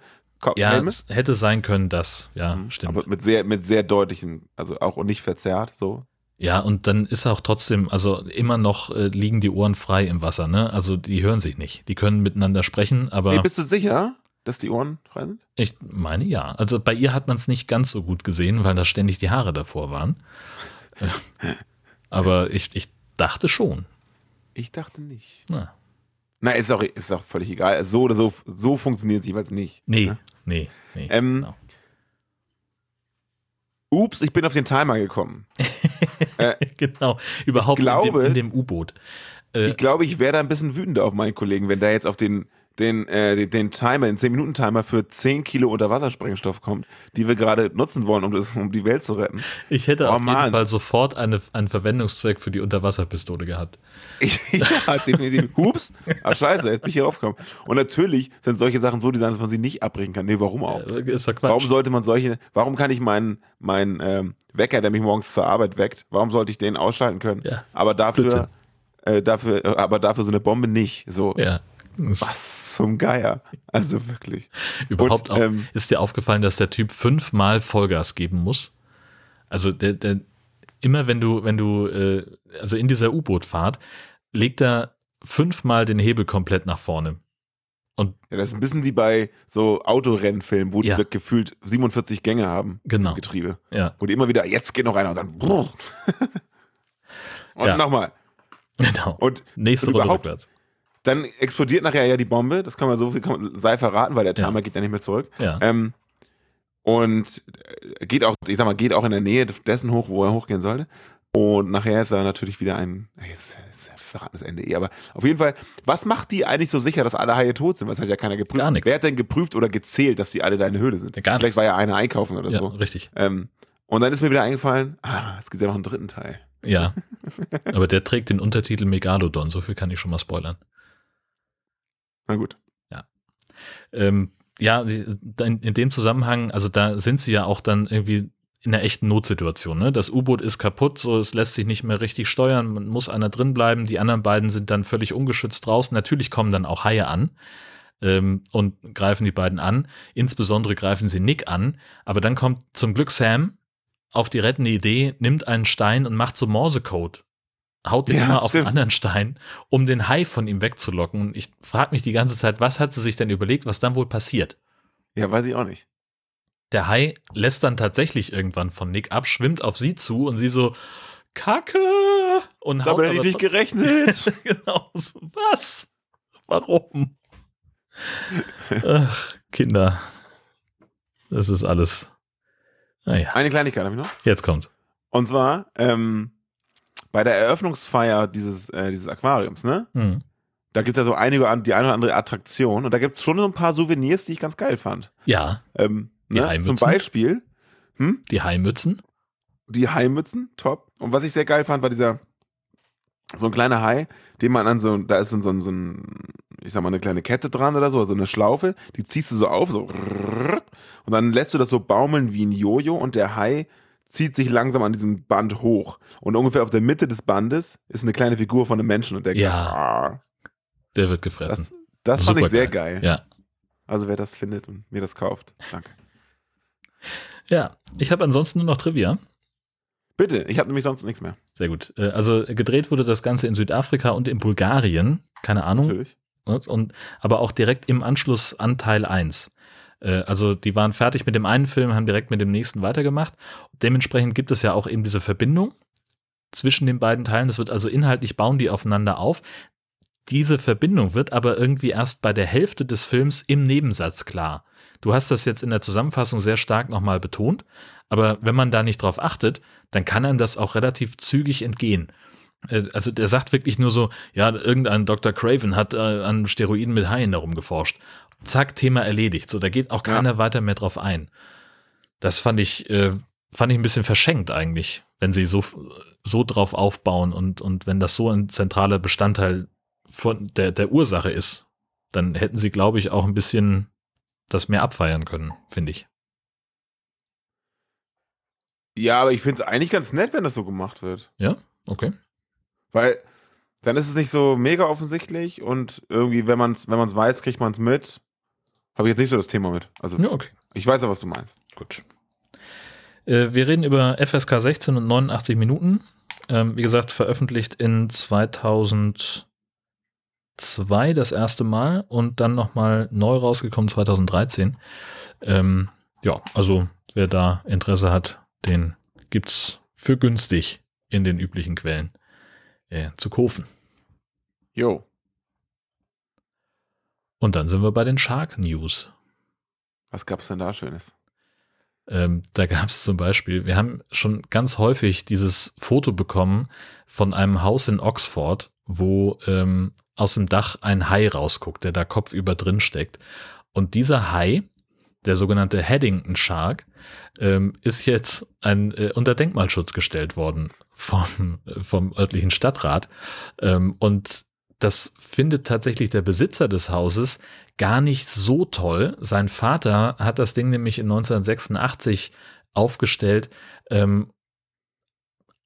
ja, es hätte sein können, dass, ja, mhm. stimmt. Aber mit sehr, mit sehr deutlichen, also auch und nicht verzerrt, so. Ja, und dann ist auch trotzdem, also immer noch äh, liegen die Ohren frei im Wasser, ne? Also die hören sich nicht. Die können miteinander sprechen, aber. Nee, bist du sicher, dass die Ohren frei sind? Ich meine ja. Also bei ihr hat man es nicht ganz so gut gesehen, weil da ständig die Haare davor waren. aber ich, ich dachte schon. Ich dachte nicht. Na. Na, ist auch, ist auch völlig egal. So oder so, so funktioniert es jeweils nicht. Nee, ne? nee, nee. Ähm, genau. Ups, ich bin auf den Timer gekommen. äh, genau, überhaupt glaube, in dem, dem U-Boot. Äh, ich glaube, ich wäre da ein bisschen wütender auf meinen Kollegen, wenn da jetzt auf den den, äh, den, Timer, den 10-Minuten-Timer für 10 Kilo Unterwassersprengstoff kommt, die wir gerade nutzen wollen, um, das, um die Welt zu retten. Ich hätte oh, auf Mann. jeden Fall sofort eine, einen Verwendungszweck für die Unterwasserpistole gehabt. Ich, ja, definitiv. Hups, ach scheiße, jetzt bin ich hier raufgekommen. Und natürlich sind solche Sachen so designt, dass man sie nicht abbrechen kann. Nee, warum auch? Ist doch Quatsch. Warum sollte man solche, warum kann ich meinen, meinen ähm, Wecker, der mich morgens zur Arbeit weckt, warum sollte ich den ausschalten können? Ja, aber dafür, äh, dafür, äh, aber dafür so eine Bombe nicht. So. Ja. Was zum Geier. Also wirklich. Überhaupt Und, auch, ähm, ist dir aufgefallen, dass der Typ fünfmal Vollgas geben muss? Also der, der immer wenn du, wenn du, äh, also in dieser U-Boot-Fahrt, legt er fünfmal den Hebel komplett nach vorne. Und ja, das ist ein bisschen wie bei so Autorennfilmen, wo die ja. gefühlt 47 Gänge haben. Genau. Getriebe. Ja. Wo die immer wieder, jetzt geht noch einer und dann. und ja. nochmal. Genau. Und, Nächste und Runde rückwärts. Dann explodiert nachher ja die Bombe, das kann man so viel kann, sei verraten, weil der Timer ja. geht ja nicht mehr zurück. Ja. Ähm, und geht auch, ich sag mal, geht auch in der Nähe dessen hoch, wo er hochgehen sollte. Und nachher ist er natürlich wieder ein, jetzt, jetzt verraten das Ende eh, aber auf jeden Fall, was macht die eigentlich so sicher, dass alle Haie tot sind? Was hat ja keiner geprüft? Gar nichts. Wer hat denn geprüft oder gezählt, dass die alle da in der Höhle sind? Gar Vielleicht war ja einer einkaufen oder ja, so. richtig. Ähm, und dann ist mir wieder eingefallen, ah, es gibt ja noch einen dritten Teil. Ja, aber der trägt den Untertitel Megalodon, so viel kann ich schon mal spoilern. Na gut. Ja. Ähm, ja, in, dem Zusammenhang, also da sind sie ja auch dann irgendwie in einer echten Notsituation. Ne? Das U-Boot ist kaputt, so es lässt sich nicht mehr richtig steuern, man muss einer drin bleiben, die anderen beiden sind dann völlig ungeschützt draußen. Natürlich kommen dann auch Haie an ähm, und greifen die beiden an. Insbesondere greifen sie Nick an, aber dann kommt zum Glück Sam auf die rettende Idee, nimmt einen Stein und macht so Morsecode. Haut den Ja, immer auf stimmt. einen anderen Stein, um den Hai von ihm wegzulocken. Und ich frage mich die ganze Zeit, was hat sie sich denn überlegt, was dann wohl passiert? Ja, weiß ich auch nicht. Der Hai lässt dann tatsächlich irgendwann von Nick ab, schwimmt auf sie zu und sie so, Kacke! Und haut Damit hätte ich nicht gerechnet. genau. so, Was? Warum? Ach, Kinder. Das ist alles. Naja, Eine Kleinigkeit habe ich noch. jetzt kommt's. Und zwar, ähm, bei der Eröffnungsfeier dieses, äh, dieses Aquariums, ne? Hm. Da gibt es ja so einige, die eine oder andere Attraktion und da gibt es schon so ein paar Souvenirs, die ich ganz geil fand. Ja, Ähm, Die ne? Haimützen? Zum Beispiel hm? die Haimützen. die Haimützen, top. Und was ich sehr geil fand, war dieser so ein kleiner Hai, den man an so, da ist so ein, so ein, ich sag mal, eine kleine Kette dran oder so, so eine Schlaufe, die ziehst du so auf, so und dann lässt du das so baumeln wie ein Jojo und der Hai zieht sich langsam an diesem Band hoch. Und ungefähr auf der Mitte des Bandes ist eine kleine Figur von einem Menschen und der Ja. Ah, Der wird gefressen. das, das fand ich sehr Supergeil. geil. Ja. Also wer das findet und mir das kauft, danke. Ja, ich habe ansonsten nur noch Trivia. Bitte, ich habe nämlich sonst nichts mehr. Sehr gut. Äh, Also gedreht wurde das Ganze in Südafrika und in Bulgarien. Keine Ahnung. Natürlich. Und, und, aber auch direkt im Anschluss an Teil 1. Äh, Also die waren fertig mit dem einen Film, haben direkt mit dem nächsten weitergemacht. Dementsprechend gibt es ja auch eben diese Verbindung zwischen den beiden Teilen. Das wird also inhaltlich bauen die aufeinander auf. Diese Verbindung wird aber irgendwie erst bei der Hälfte des Films im Nebensatz klar. Du hast das jetzt in der Zusammenfassung sehr stark nochmal betont, aber wenn man da nicht drauf achtet, dann kann einem das auch relativ zügig entgehen. Äh, Also der sagt wirklich nur so, ja, irgendein Dr. Craven hat äh, an Steroiden mit Haien darum geforscht. Zack, Thema erledigt. So, da geht auch Ja. keiner weiter mehr drauf ein. Das fand ich, äh, fand ich ein bisschen verschenkt eigentlich, wenn sie so, so drauf aufbauen und, und wenn das so ein zentraler Bestandteil von der, der Ursache ist, dann hätten sie, glaube ich, auch ein bisschen das mehr abfeiern können, finde ich. Ja, aber ich finde es eigentlich ganz nett, wenn das so gemacht wird. Okay. Weil dann ist es nicht so mega offensichtlich und irgendwie, wenn man es wenn man's weiß, kriegt man es mit. Habe ich jetzt nicht so das Thema mit. Also, Ja, okay. ich weiß ja, was du meinst. Gut. Äh, wir reden über FSK 16 und 89 Minuten. Ähm, wie gesagt, veröffentlicht in 2002 das erste Mal und dann nochmal neu rausgekommen 2013. Ähm, ja, also wer da Interesse hat, den gibt's für günstig in den üblichen Quellen äh, zu kaufen. Jo. Und dann sind wir bei den Shark News. Was gab's denn da Schönes? Ähm, da gab es zum Beispiel, wir haben schon ganz häufig dieses Foto bekommen von einem Haus in Oxford, wo ähm, aus dem Dach ein Hai rausguckt, der da kopfüber drin steckt. Und dieser Hai, der sogenannte Haddington Shark, ähm, ist jetzt ein, äh, unter Denkmalschutz gestellt worden vom, äh, vom örtlichen Stadtrat. Ähm, und das findet tatsächlich der Besitzer des Hauses gar nicht so toll. Sein Vater hat das Ding nämlich in 1986 aufgestellt, ähm,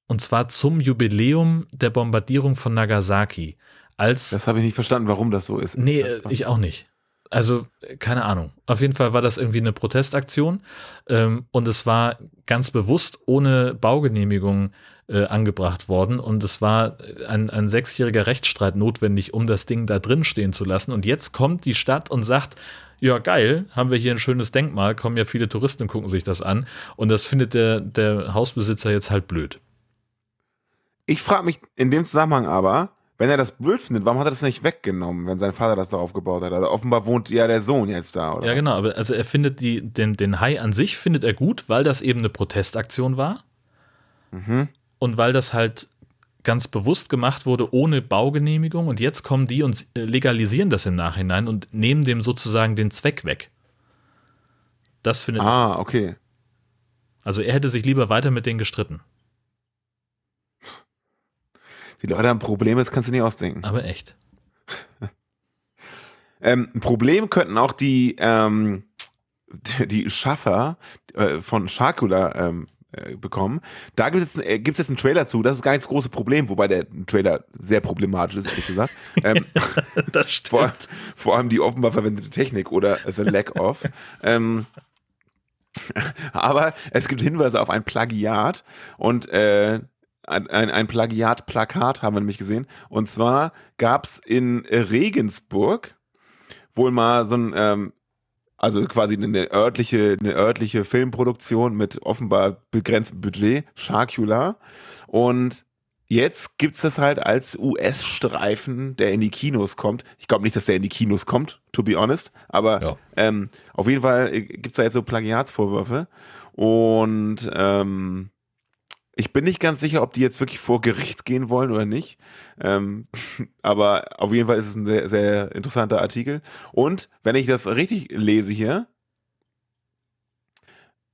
und zwar zum Jubiläum der Bombardierung von Nagasaki. Als Das habe ich nicht verstanden, warum das so ist. Nee, äh, ich auch nicht. Also, äh, keine Ahnung. Auf jeden Fall war das irgendwie eine Protestaktion ähm, und es war ganz bewusst ohne Baugenehmigung äh, angebracht worden und es war ein, ein sechsjähriger Rechtsstreit notwendig, um das Ding da drin stehen zu lassen. Und jetzt kommt die Stadt und sagt, ja geil, haben wir hier ein schönes Denkmal, kommen ja viele Touristen gucken sich das an. Und das findet der, der Hausbesitzer jetzt halt blöd. Ich frage mich in dem Zusammenhang aber, wenn er das blöd findet, warum hat er das nicht weggenommen, wenn sein Vater das darauf gebaut hat? Also offenbar wohnt ja der Sohn jetzt da, oder? Ja, was? genau, aber also er findet die, den, den Hai an sich findet er gut, weil das eben eine Protestaktion war. Mhm. und weil das halt ganz bewusst gemacht wurde ohne Baugenehmigung und jetzt kommen die und legalisieren das im Nachhinein und nehmen dem sozusagen den Zweck weg. Das findet er. Ah, okay. Also er hätte sich lieber weiter mit denen gestritten. Die Leute haben Probleme, das kannst du nicht ausdenken. Aber echt. Ähm, ein Problem könnten auch die, ähm, die, Schaffer äh, von Sharkula ähm, äh, bekommen. Da gibt es jetzt, äh, gibt's jetzt einen Trailer zu. Das ist gar nicht das große Problem, wobei der Trailer sehr problematisch ist, ehrlich gesagt. Ähm, Das stimmt. vor, vor allem die offenbar verwendete Technik oder the lack of. ähm, Aber es gibt Hinweise auf ein Plagiat und äh, ein, ein, ein Plagiat-Plakat haben wir nämlich gesehen. Und zwar gab es in Regensburg wohl mal so ein, ähm, also quasi eine örtliche, eine örtliche Filmproduktion mit offenbar begrenztem Budget, Sharkula. Und jetzt gibt's das halt als US-Streifen, der in die Kinos kommt. Ich glaube nicht, dass der in die Kinos kommt, to be honest. Aber Ja. ähm, auf jeden Fall äh, gibt's da jetzt so Plagiatsvorwürfe. Und ähm, ich bin nicht ganz sicher, ob die jetzt wirklich vor Gericht gehen wollen oder nicht. Ähm, aber auf jeden Fall ist es ein sehr, sehr interessanter Artikel. Und wenn ich das richtig lese hier,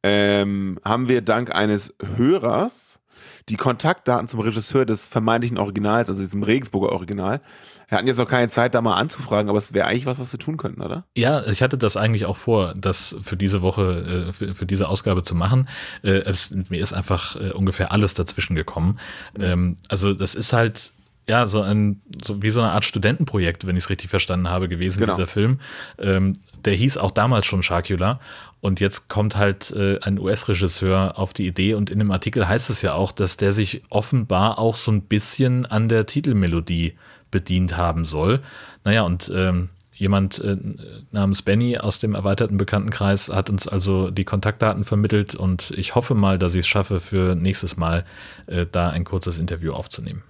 ähm, haben wir dank eines Hörers die Kontaktdaten zum Regisseur des vermeintlichen Originals, also diesem Regensburger Original. Wir hatten jetzt noch keine Zeit, da mal anzufragen, aber es wäre eigentlich was, was wir tun könnten, oder? Ja, ich hatte das eigentlich auch vor, das für diese Woche, äh, für, für diese Ausgabe zu machen. Äh, es, mir ist einfach äh, ungefähr alles dazwischen gekommen. Ähm, also das ist halt ja so ein so wie so eine Art Studentenprojekt, wenn ich es richtig verstanden habe, gewesen Genau. dieser Film. Ähm, der hieß auch damals schon Sharkula und jetzt kommt halt äh, ein US-Regisseur auf die Idee und in dem Artikel heißt es ja auch, dass der sich offenbar auch so ein bisschen an der Titelmelodie bedient haben soll. Naja, und ähm, jemand äh, namens Benny aus dem erweiterten Bekanntenkreis hat uns also die Kontaktdaten vermittelt und ich hoffe mal, dass ich es schaffe, für nächstes Mal äh, da ein kurzes Interview aufzunehmen.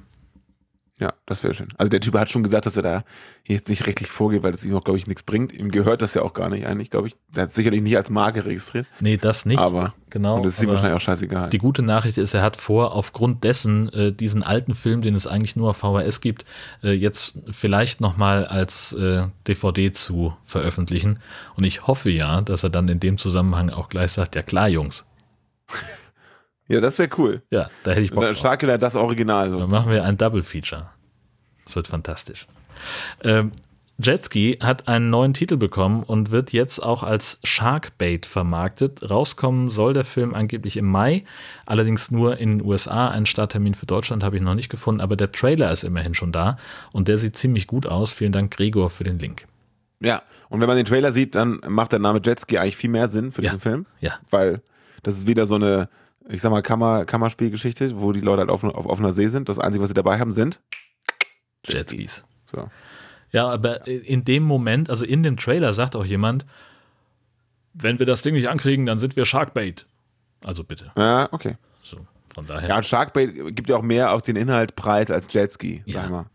Ja, das wäre schön. Also der Typ hat schon gesagt, dass er da jetzt nicht rechtlich vorgeht, weil das ihm auch, glaube ich, nichts bringt. Ihm gehört das ja auch gar nicht eigentlich, glaube ich. Der hat sicherlich nicht als Marke registriert. Nee, das nicht. Aber genau. und das ist ihm wahrscheinlich auch scheißegal. Die gute Nachricht ist, er hat vor, aufgrund dessen äh, diesen alten Film, den es eigentlich nur auf VHS gibt, äh, jetzt vielleicht nochmal als äh, DVD zu veröffentlichen. Und ich hoffe ja, dass er dann in dem Zusammenhang auch gleich sagt, ja klar, Jungs. Ja, das ist sehr cool. Ja, da hätte ich Und Bock dann drauf. Sharkilla das Original. Dann machen wir ein Double Feature. Das wird fantastisch. Ähm, Jetski hat einen neuen Titel bekommen und wird jetzt auch als Sharkbait vermarktet. Rauskommen soll der Film angeblich im Mai, allerdings nur in den USA. Einen Starttermin für Deutschland habe ich noch nicht gefunden, aber der Trailer ist immerhin schon da und der sieht ziemlich gut aus. Vielen Dank, Gregor, für den Link. Ja, und wenn man den Trailer sieht, dann macht der Name Jetski eigentlich viel mehr Sinn für Ja. diesen Film. Ja. Weil das ist wieder so eine, ich sag mal, Kammer, Kammerspielgeschichte, wo die Leute halt auf, auf offener See sind. Das Einzige, was sie dabei haben, sind Jetskis. So. Ja, aber in dem Moment, also in dem Trailer sagt auch jemand, wenn wir das Ding nicht ankriegen, dann sind wir Sharkbait. Also bitte. Ja, okay. So, von daher. Ja, und Sharkbait gibt ja auch mehr auf den Inhalt preis als Jetski, sag Ja. ich mal.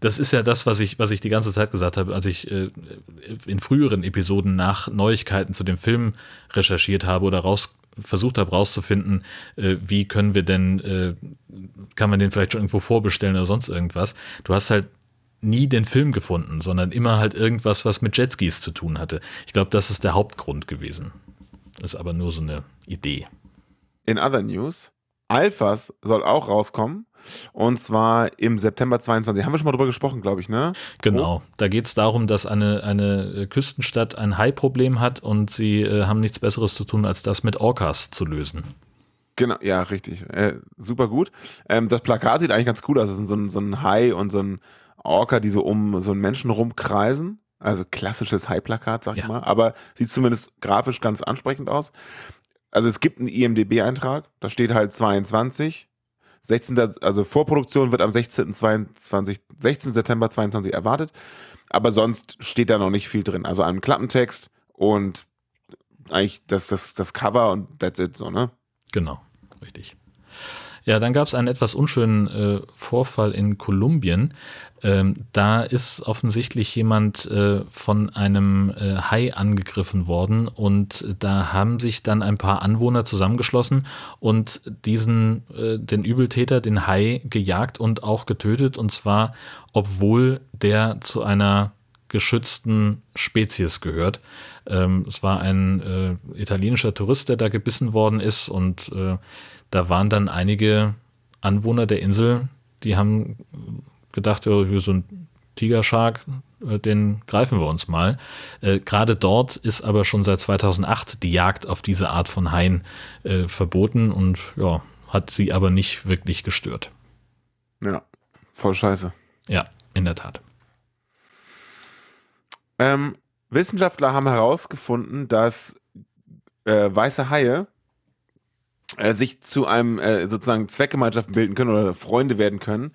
Das ist ja das, was ich, was ich die ganze Zeit gesagt habe, als ich äh, in früheren Episoden nach Neuigkeiten zu dem Film recherchiert habe oder raus, versucht habe rauszufinden, äh, wie können wir denn, äh, kann man den vielleicht schon irgendwo vorbestellen oder sonst irgendwas. Du hast halt nie den Film gefunden, sondern immer halt irgendwas, was mit Jetskis zu tun hatte. Ich glaube, das ist der Hauptgrund gewesen. Ist aber nur so eine Idee. In other news, Alphas soll auch rauskommen. Und zwar im September 22. Haben wir schon mal drüber gesprochen, glaube ich, ne? Genau. Da geht es darum, dass eine, eine Küstenstadt ein Hai-Problem hat und sie äh, haben nichts Besseres zu tun, als das mit Orcas zu lösen. Genau, ja, richtig. Äh, super gut. Ähm, das Plakat sieht eigentlich ganz cool aus. Es ist so ein, so ein Hai und so ein Orca, die so um so einen Menschen rumkreisen. Also klassisches Hai-Plakat, sag ich Ja. mal. Aber sieht zumindest grafisch ganz ansprechend aus. Also es gibt einen IMDB-Eintrag. Da steht halt 22. 16. Also Vorproduktion wird am 16. 22, 16. September 22 erwartet. Aber sonst steht da noch nicht viel drin. Also ein Klappentext und eigentlich das, das, das Cover und that's it so, ne? Genau, richtig. Ja, dann gab es einen etwas unschönen äh, Vorfall in Kolumbien. Ähm, da ist offensichtlich jemand äh, von einem äh, Hai angegriffen worden und da haben sich dann ein paar Anwohner zusammengeschlossen und diesen, äh, den Übeltäter, den Hai, gejagt und auch getötet und zwar, obwohl der zu einer geschützten Spezies gehört. Ähm, es war ein äh, italienischer Tourist, der da gebissen worden ist und äh, da waren dann einige Anwohner der Insel, die haben gedacht, hier so ein Tigerschark, äh, den greifen wir uns mal. Äh, Gerade dort ist aber schon seit 2008 die Jagd auf diese Art von Haien äh, verboten und ja, hat sie aber nicht wirklich gestört. Ja, voll scheiße. Ja, in der Tat. Ähm, Wissenschaftler haben herausgefunden, dass äh, weiße Haie äh, sich zu einem äh, sozusagen Zweckgemeinschaften bilden können oder Freunde werden können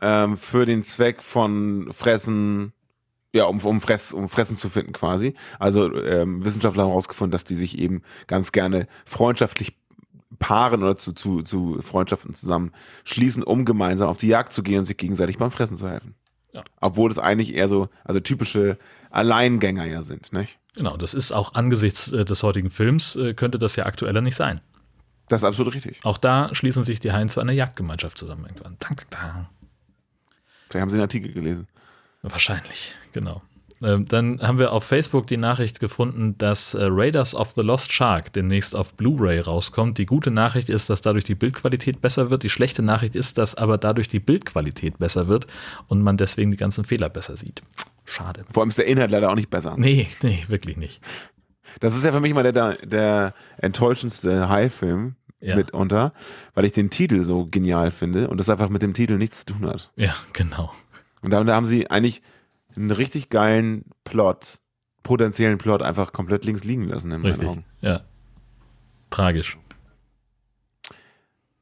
ähm, für den Zweck von Fressen, ja, um, um, Fress, um Fressen zu finden quasi. Also ähm, Wissenschaftler haben herausgefunden, dass die sich eben ganz gerne freundschaftlich paaren oder zu, zu, zu Freundschaften zusammenschließen, um gemeinsam auf die Jagd zu gehen und sich gegenseitig beim Fressen zu helfen. Ja. Obwohl das eigentlich eher so, also typische Alleingänger ja sind, nicht? Genau, das ist auch angesichts äh, des heutigen Films, äh, könnte das ja aktueller nicht sein. Das ist absolut richtig. Auch da schließen sich die Haien zu einer Jagdgemeinschaft zusammen irgendwann. Dank. Vielleicht haben sie einen Artikel gelesen. Wahrscheinlich, genau. Ähm, Dann haben wir auf Facebook die Nachricht gefunden, dass äh, Raiders of the Lost Shark demnächst auf Blu-ray rauskommt. Die gute Nachricht ist, dass dadurch die Bildqualität besser wird. Die schlechte Nachricht ist, dass aber dadurch die Bildqualität besser wird und man deswegen die ganzen Fehler besser sieht. Schade. Vor allem ist der Inhalt leider auch nicht besser. Nee, nee, wirklich nicht. Das ist ja für mich mal der, der enttäuschendste High-Film Ja. mitunter, weil ich den Titel so genial finde und das einfach mit dem Titel nichts zu tun hat. Ja, genau. Und da, da haben sie eigentlich einen richtig geilen Plot, potenziellen Plot einfach komplett links liegen lassen in meinen Richtig. Augen. Ja. Tragisch.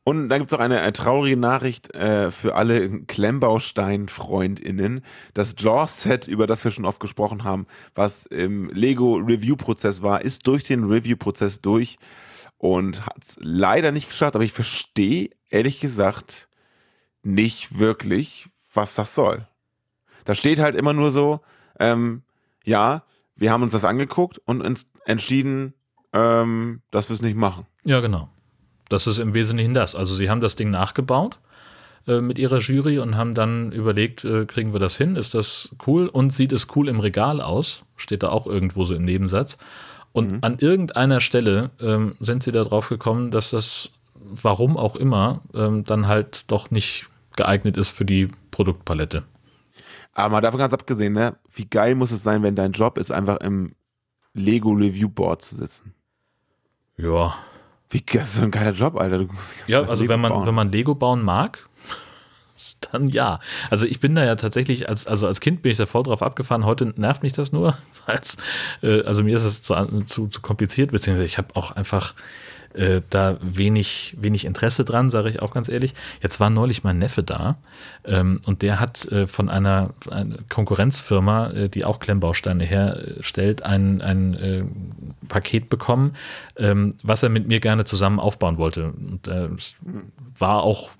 Und dann gibt es auch eine, äh, traurige Nachricht äh, für alle Klemmbaustein-FreundInnen. Das Jaws-Set, über das wir schon oft gesprochen haben, was im Lego-Review-Prozess war, ist durch den Review-Prozess durch und hat es leider nicht geschafft. Aber ich verstehe, ehrlich gesagt, nicht wirklich, was das soll. Da steht halt immer nur so, ähm, ja, wir haben uns das angeguckt und uns entschieden, ähm, dass wir es nicht machen. Ja, genau. Das ist im Wesentlichen das. Also sie haben das Ding nachgebaut äh, mit ihrer Jury und haben dann überlegt, äh, kriegen wir das hin? Ist das cool? Und sieht es cool im Regal aus? Steht da auch irgendwo so im Nebensatz. Und an irgendeiner Stelle ähm, sind sie darauf gekommen, dass das, warum auch immer, ähm, dann halt doch nicht geeignet ist für die Produktpalette. Aber mal davon ganz abgesehen, ne? Wie geil muss es sein, wenn dein Job ist, einfach im Lego Review Board zu sitzen? Ja. Wie das ist so ein geiler Job, Alter. Ja, also Lego wenn man, bauen. wenn man Lego bauen mag, dann ja. Also ich bin da ja tatsächlich, als, also als Kind bin ich da voll drauf abgefahren. Heute nervt mich das nur, weil's, äh, also mir ist es zu, zu, zu kompliziert, beziehungsweise ich habe auch einfach äh, da wenig, wenig Interesse dran, sage ich auch ganz ehrlich. Jetzt war neulich mein Neffe da ähm, und der hat äh, von einer, einer Konkurrenzfirma, äh, die auch Klemmbausteine herstellt, ein, ein äh, Paket bekommen, ähm, was er mit mir gerne zusammen aufbauen wollte. Und äh, es war auch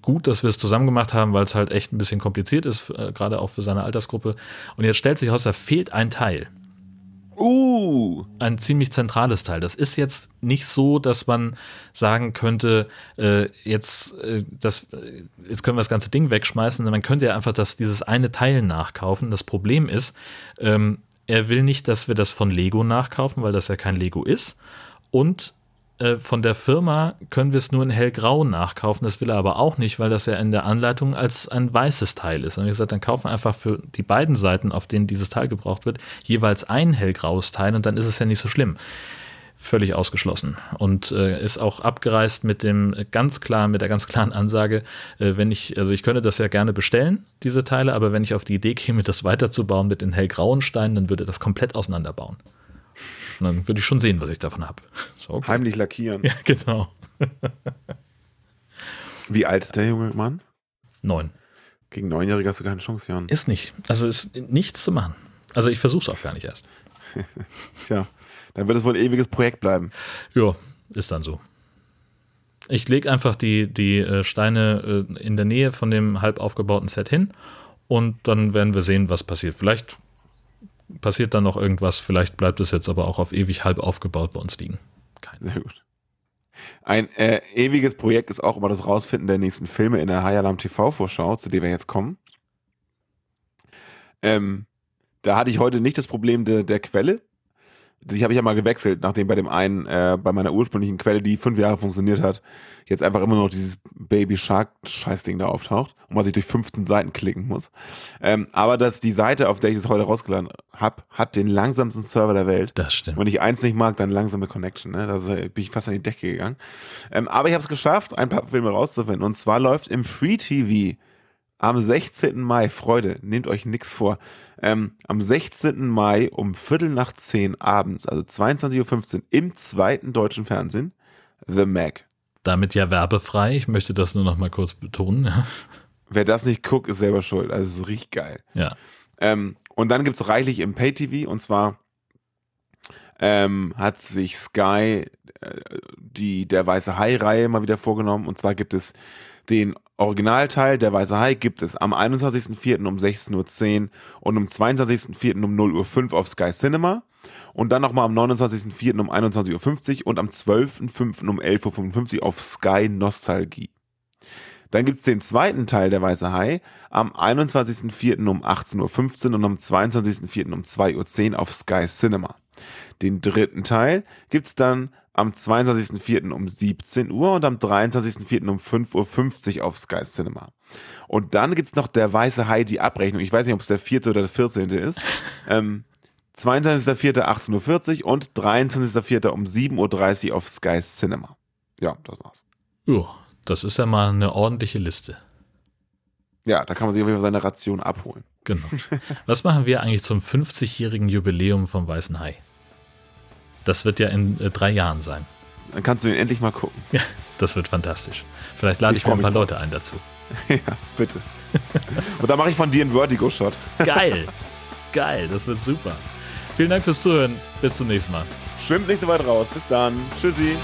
gut, dass wir es zusammen gemacht haben, weil es halt echt ein bisschen kompliziert ist, äh, gerade auch für seine Altersgruppe. Und jetzt stellt sich heraus, da fehlt ein Teil Uh, ein ziemlich zentrales Teil. Das ist jetzt nicht so, dass man sagen könnte, äh, jetzt, äh, das, äh, jetzt können wir das ganze Ding wegschmeißen. Man könnte ja einfach das, dieses eine Teil nachkaufen. Das Problem ist, ähm, er will nicht, dass wir das von Lego nachkaufen, weil das ja kein Lego ist. Und äh, von der Firma können wir es nur in hellgrau nachkaufen. Das will er aber auch nicht, weil das ja in der Anleitung als ein weißes Teil ist. Und ich gesagt, dann kaufen wir einfach für die beiden Seiten, auf denen dieses Teil gebraucht wird, jeweils ein hellgraues Teil und dann ist es ja nicht so schlimm. Völlig ausgeschlossen. Und äh, ist auch abgereist mit dem ganz klar, mit der ganz klaren Ansage, äh, wenn ich, also ich könnte das ja gerne bestellen, diese Teile, aber wenn ich auf die Idee käme, das weiterzubauen mit den hellgrauen Steinen, dann würde das komplett auseinanderbauen. Und dann würde ich schon sehen, was ich davon habe. Okay. heimlich lackieren. Ja, genau. Wie alt ist der junge Mann? Neun. Gegen Neunjährige hast du keine Chance, Jan. Ist nicht. Also ist nichts zu machen. Also ich versuche es auch gar nicht erst. Tja, dann wird es wohl ein ewiges Projekt bleiben. Ja, ist dann so. Ich lege einfach die, die äh, Steine äh, in der Nähe von dem halb aufgebauten Set hin und dann werden wir sehen, was passiert. Vielleicht passiert dann noch irgendwas, vielleicht bleibt es jetzt aber auch auf ewig halb aufgebaut bei uns liegen. Keine Sehr gut. Ein äh, ewiges Projekt ist auch immer das Rausfinden der nächsten Filme in der High Alarm TV-Vorschau, zu der wir jetzt kommen. Ähm, da hatte ich heute nicht das Problem der, der Quelle. Die habe ich ja mal gewechselt, nachdem bei dem einen, äh, bei meiner ursprünglichen Quelle, die fünf Jahre funktioniert hat, jetzt einfach immer noch dieses Baby Shark Scheißding da auftaucht und man sich durch 15 Seiten klicken muss. Ähm, aber dass die Seite, auf der ich es heute rausgeladen habe, hat den langsamsten Server der Welt. Das stimmt. Wenn ich eins nicht mag, dann langsame Connection. Ne? Da bin ich fast an die Decke gegangen. Ähm, aber ich habe es geschafft, ein paar Filme rauszufinden. Und zwar läuft im Free TV am 16. Mai, Freude, nehmt euch nichts vor. Ähm, am 16. Mai um Viertel nach 10 abends, also 22.15 Uhr im zweiten deutschen Fernsehen, The Mac. Damit ja werbefrei. Ich möchte das nur noch mal kurz betonen. Ja. Wer das nicht guckt, ist selber schuld. Also es richtig geil. ja. Ähm, und dann gibt es reichlich im Pay-TV und zwar ähm, hat sich Sky äh, die Der Weiße Hai-Reihe mal wieder vorgenommen. Und zwar gibt es den Originalteil Der Weiße Hai gibt es am 21.04. um 16.10 Uhr und am 22.04. um 0.05 Uhr auf Sky Cinema. Und dann nochmal am 29.04. um 21.50 Uhr und am 12.05. um 11.55 Uhr auf Sky Nostalgie. Dann gibt es den zweiten Teil der Weiße Hai am 21.04. um 18.15 Uhr und am 22.04. um 2.10 Uhr auf Sky Cinema. Den dritten Teil gibt es dann am 22.04. um 17 Uhr und am 23.04. um 5.50 Uhr auf Sky Cinema. Und dann gibt es noch der Weiße Hai, die Abrechnung. Ich weiß nicht, ob es der vierte oder der 14. ist. Ähm, 22.04. 18.40 Uhr und 23.04. um 7.30 Uhr auf Sky Cinema. Ja, das war's. Jo, das ist ja mal eine ordentliche Liste. Ja, da kann man sich auf jeden Fall seine Ration abholen. Genau. Was machen wir eigentlich zum 50-jährigen Jubiläum vom Weißen Hai? Das wird ja in äh, drei Jahren sein. Dann kannst du ihn endlich mal gucken. Ja, das wird fantastisch. Vielleicht lade Ich ich, mal ein paar Leute ein dazu. ja, bitte. Und dann mache ich von dir einen Vertigo-Shot. Geil. Geil, das wird super. Vielen Dank fürs Zuhören. Bis zum nächsten Mal. Schwimmt nicht so weit raus. Bis dann. Tschüssi.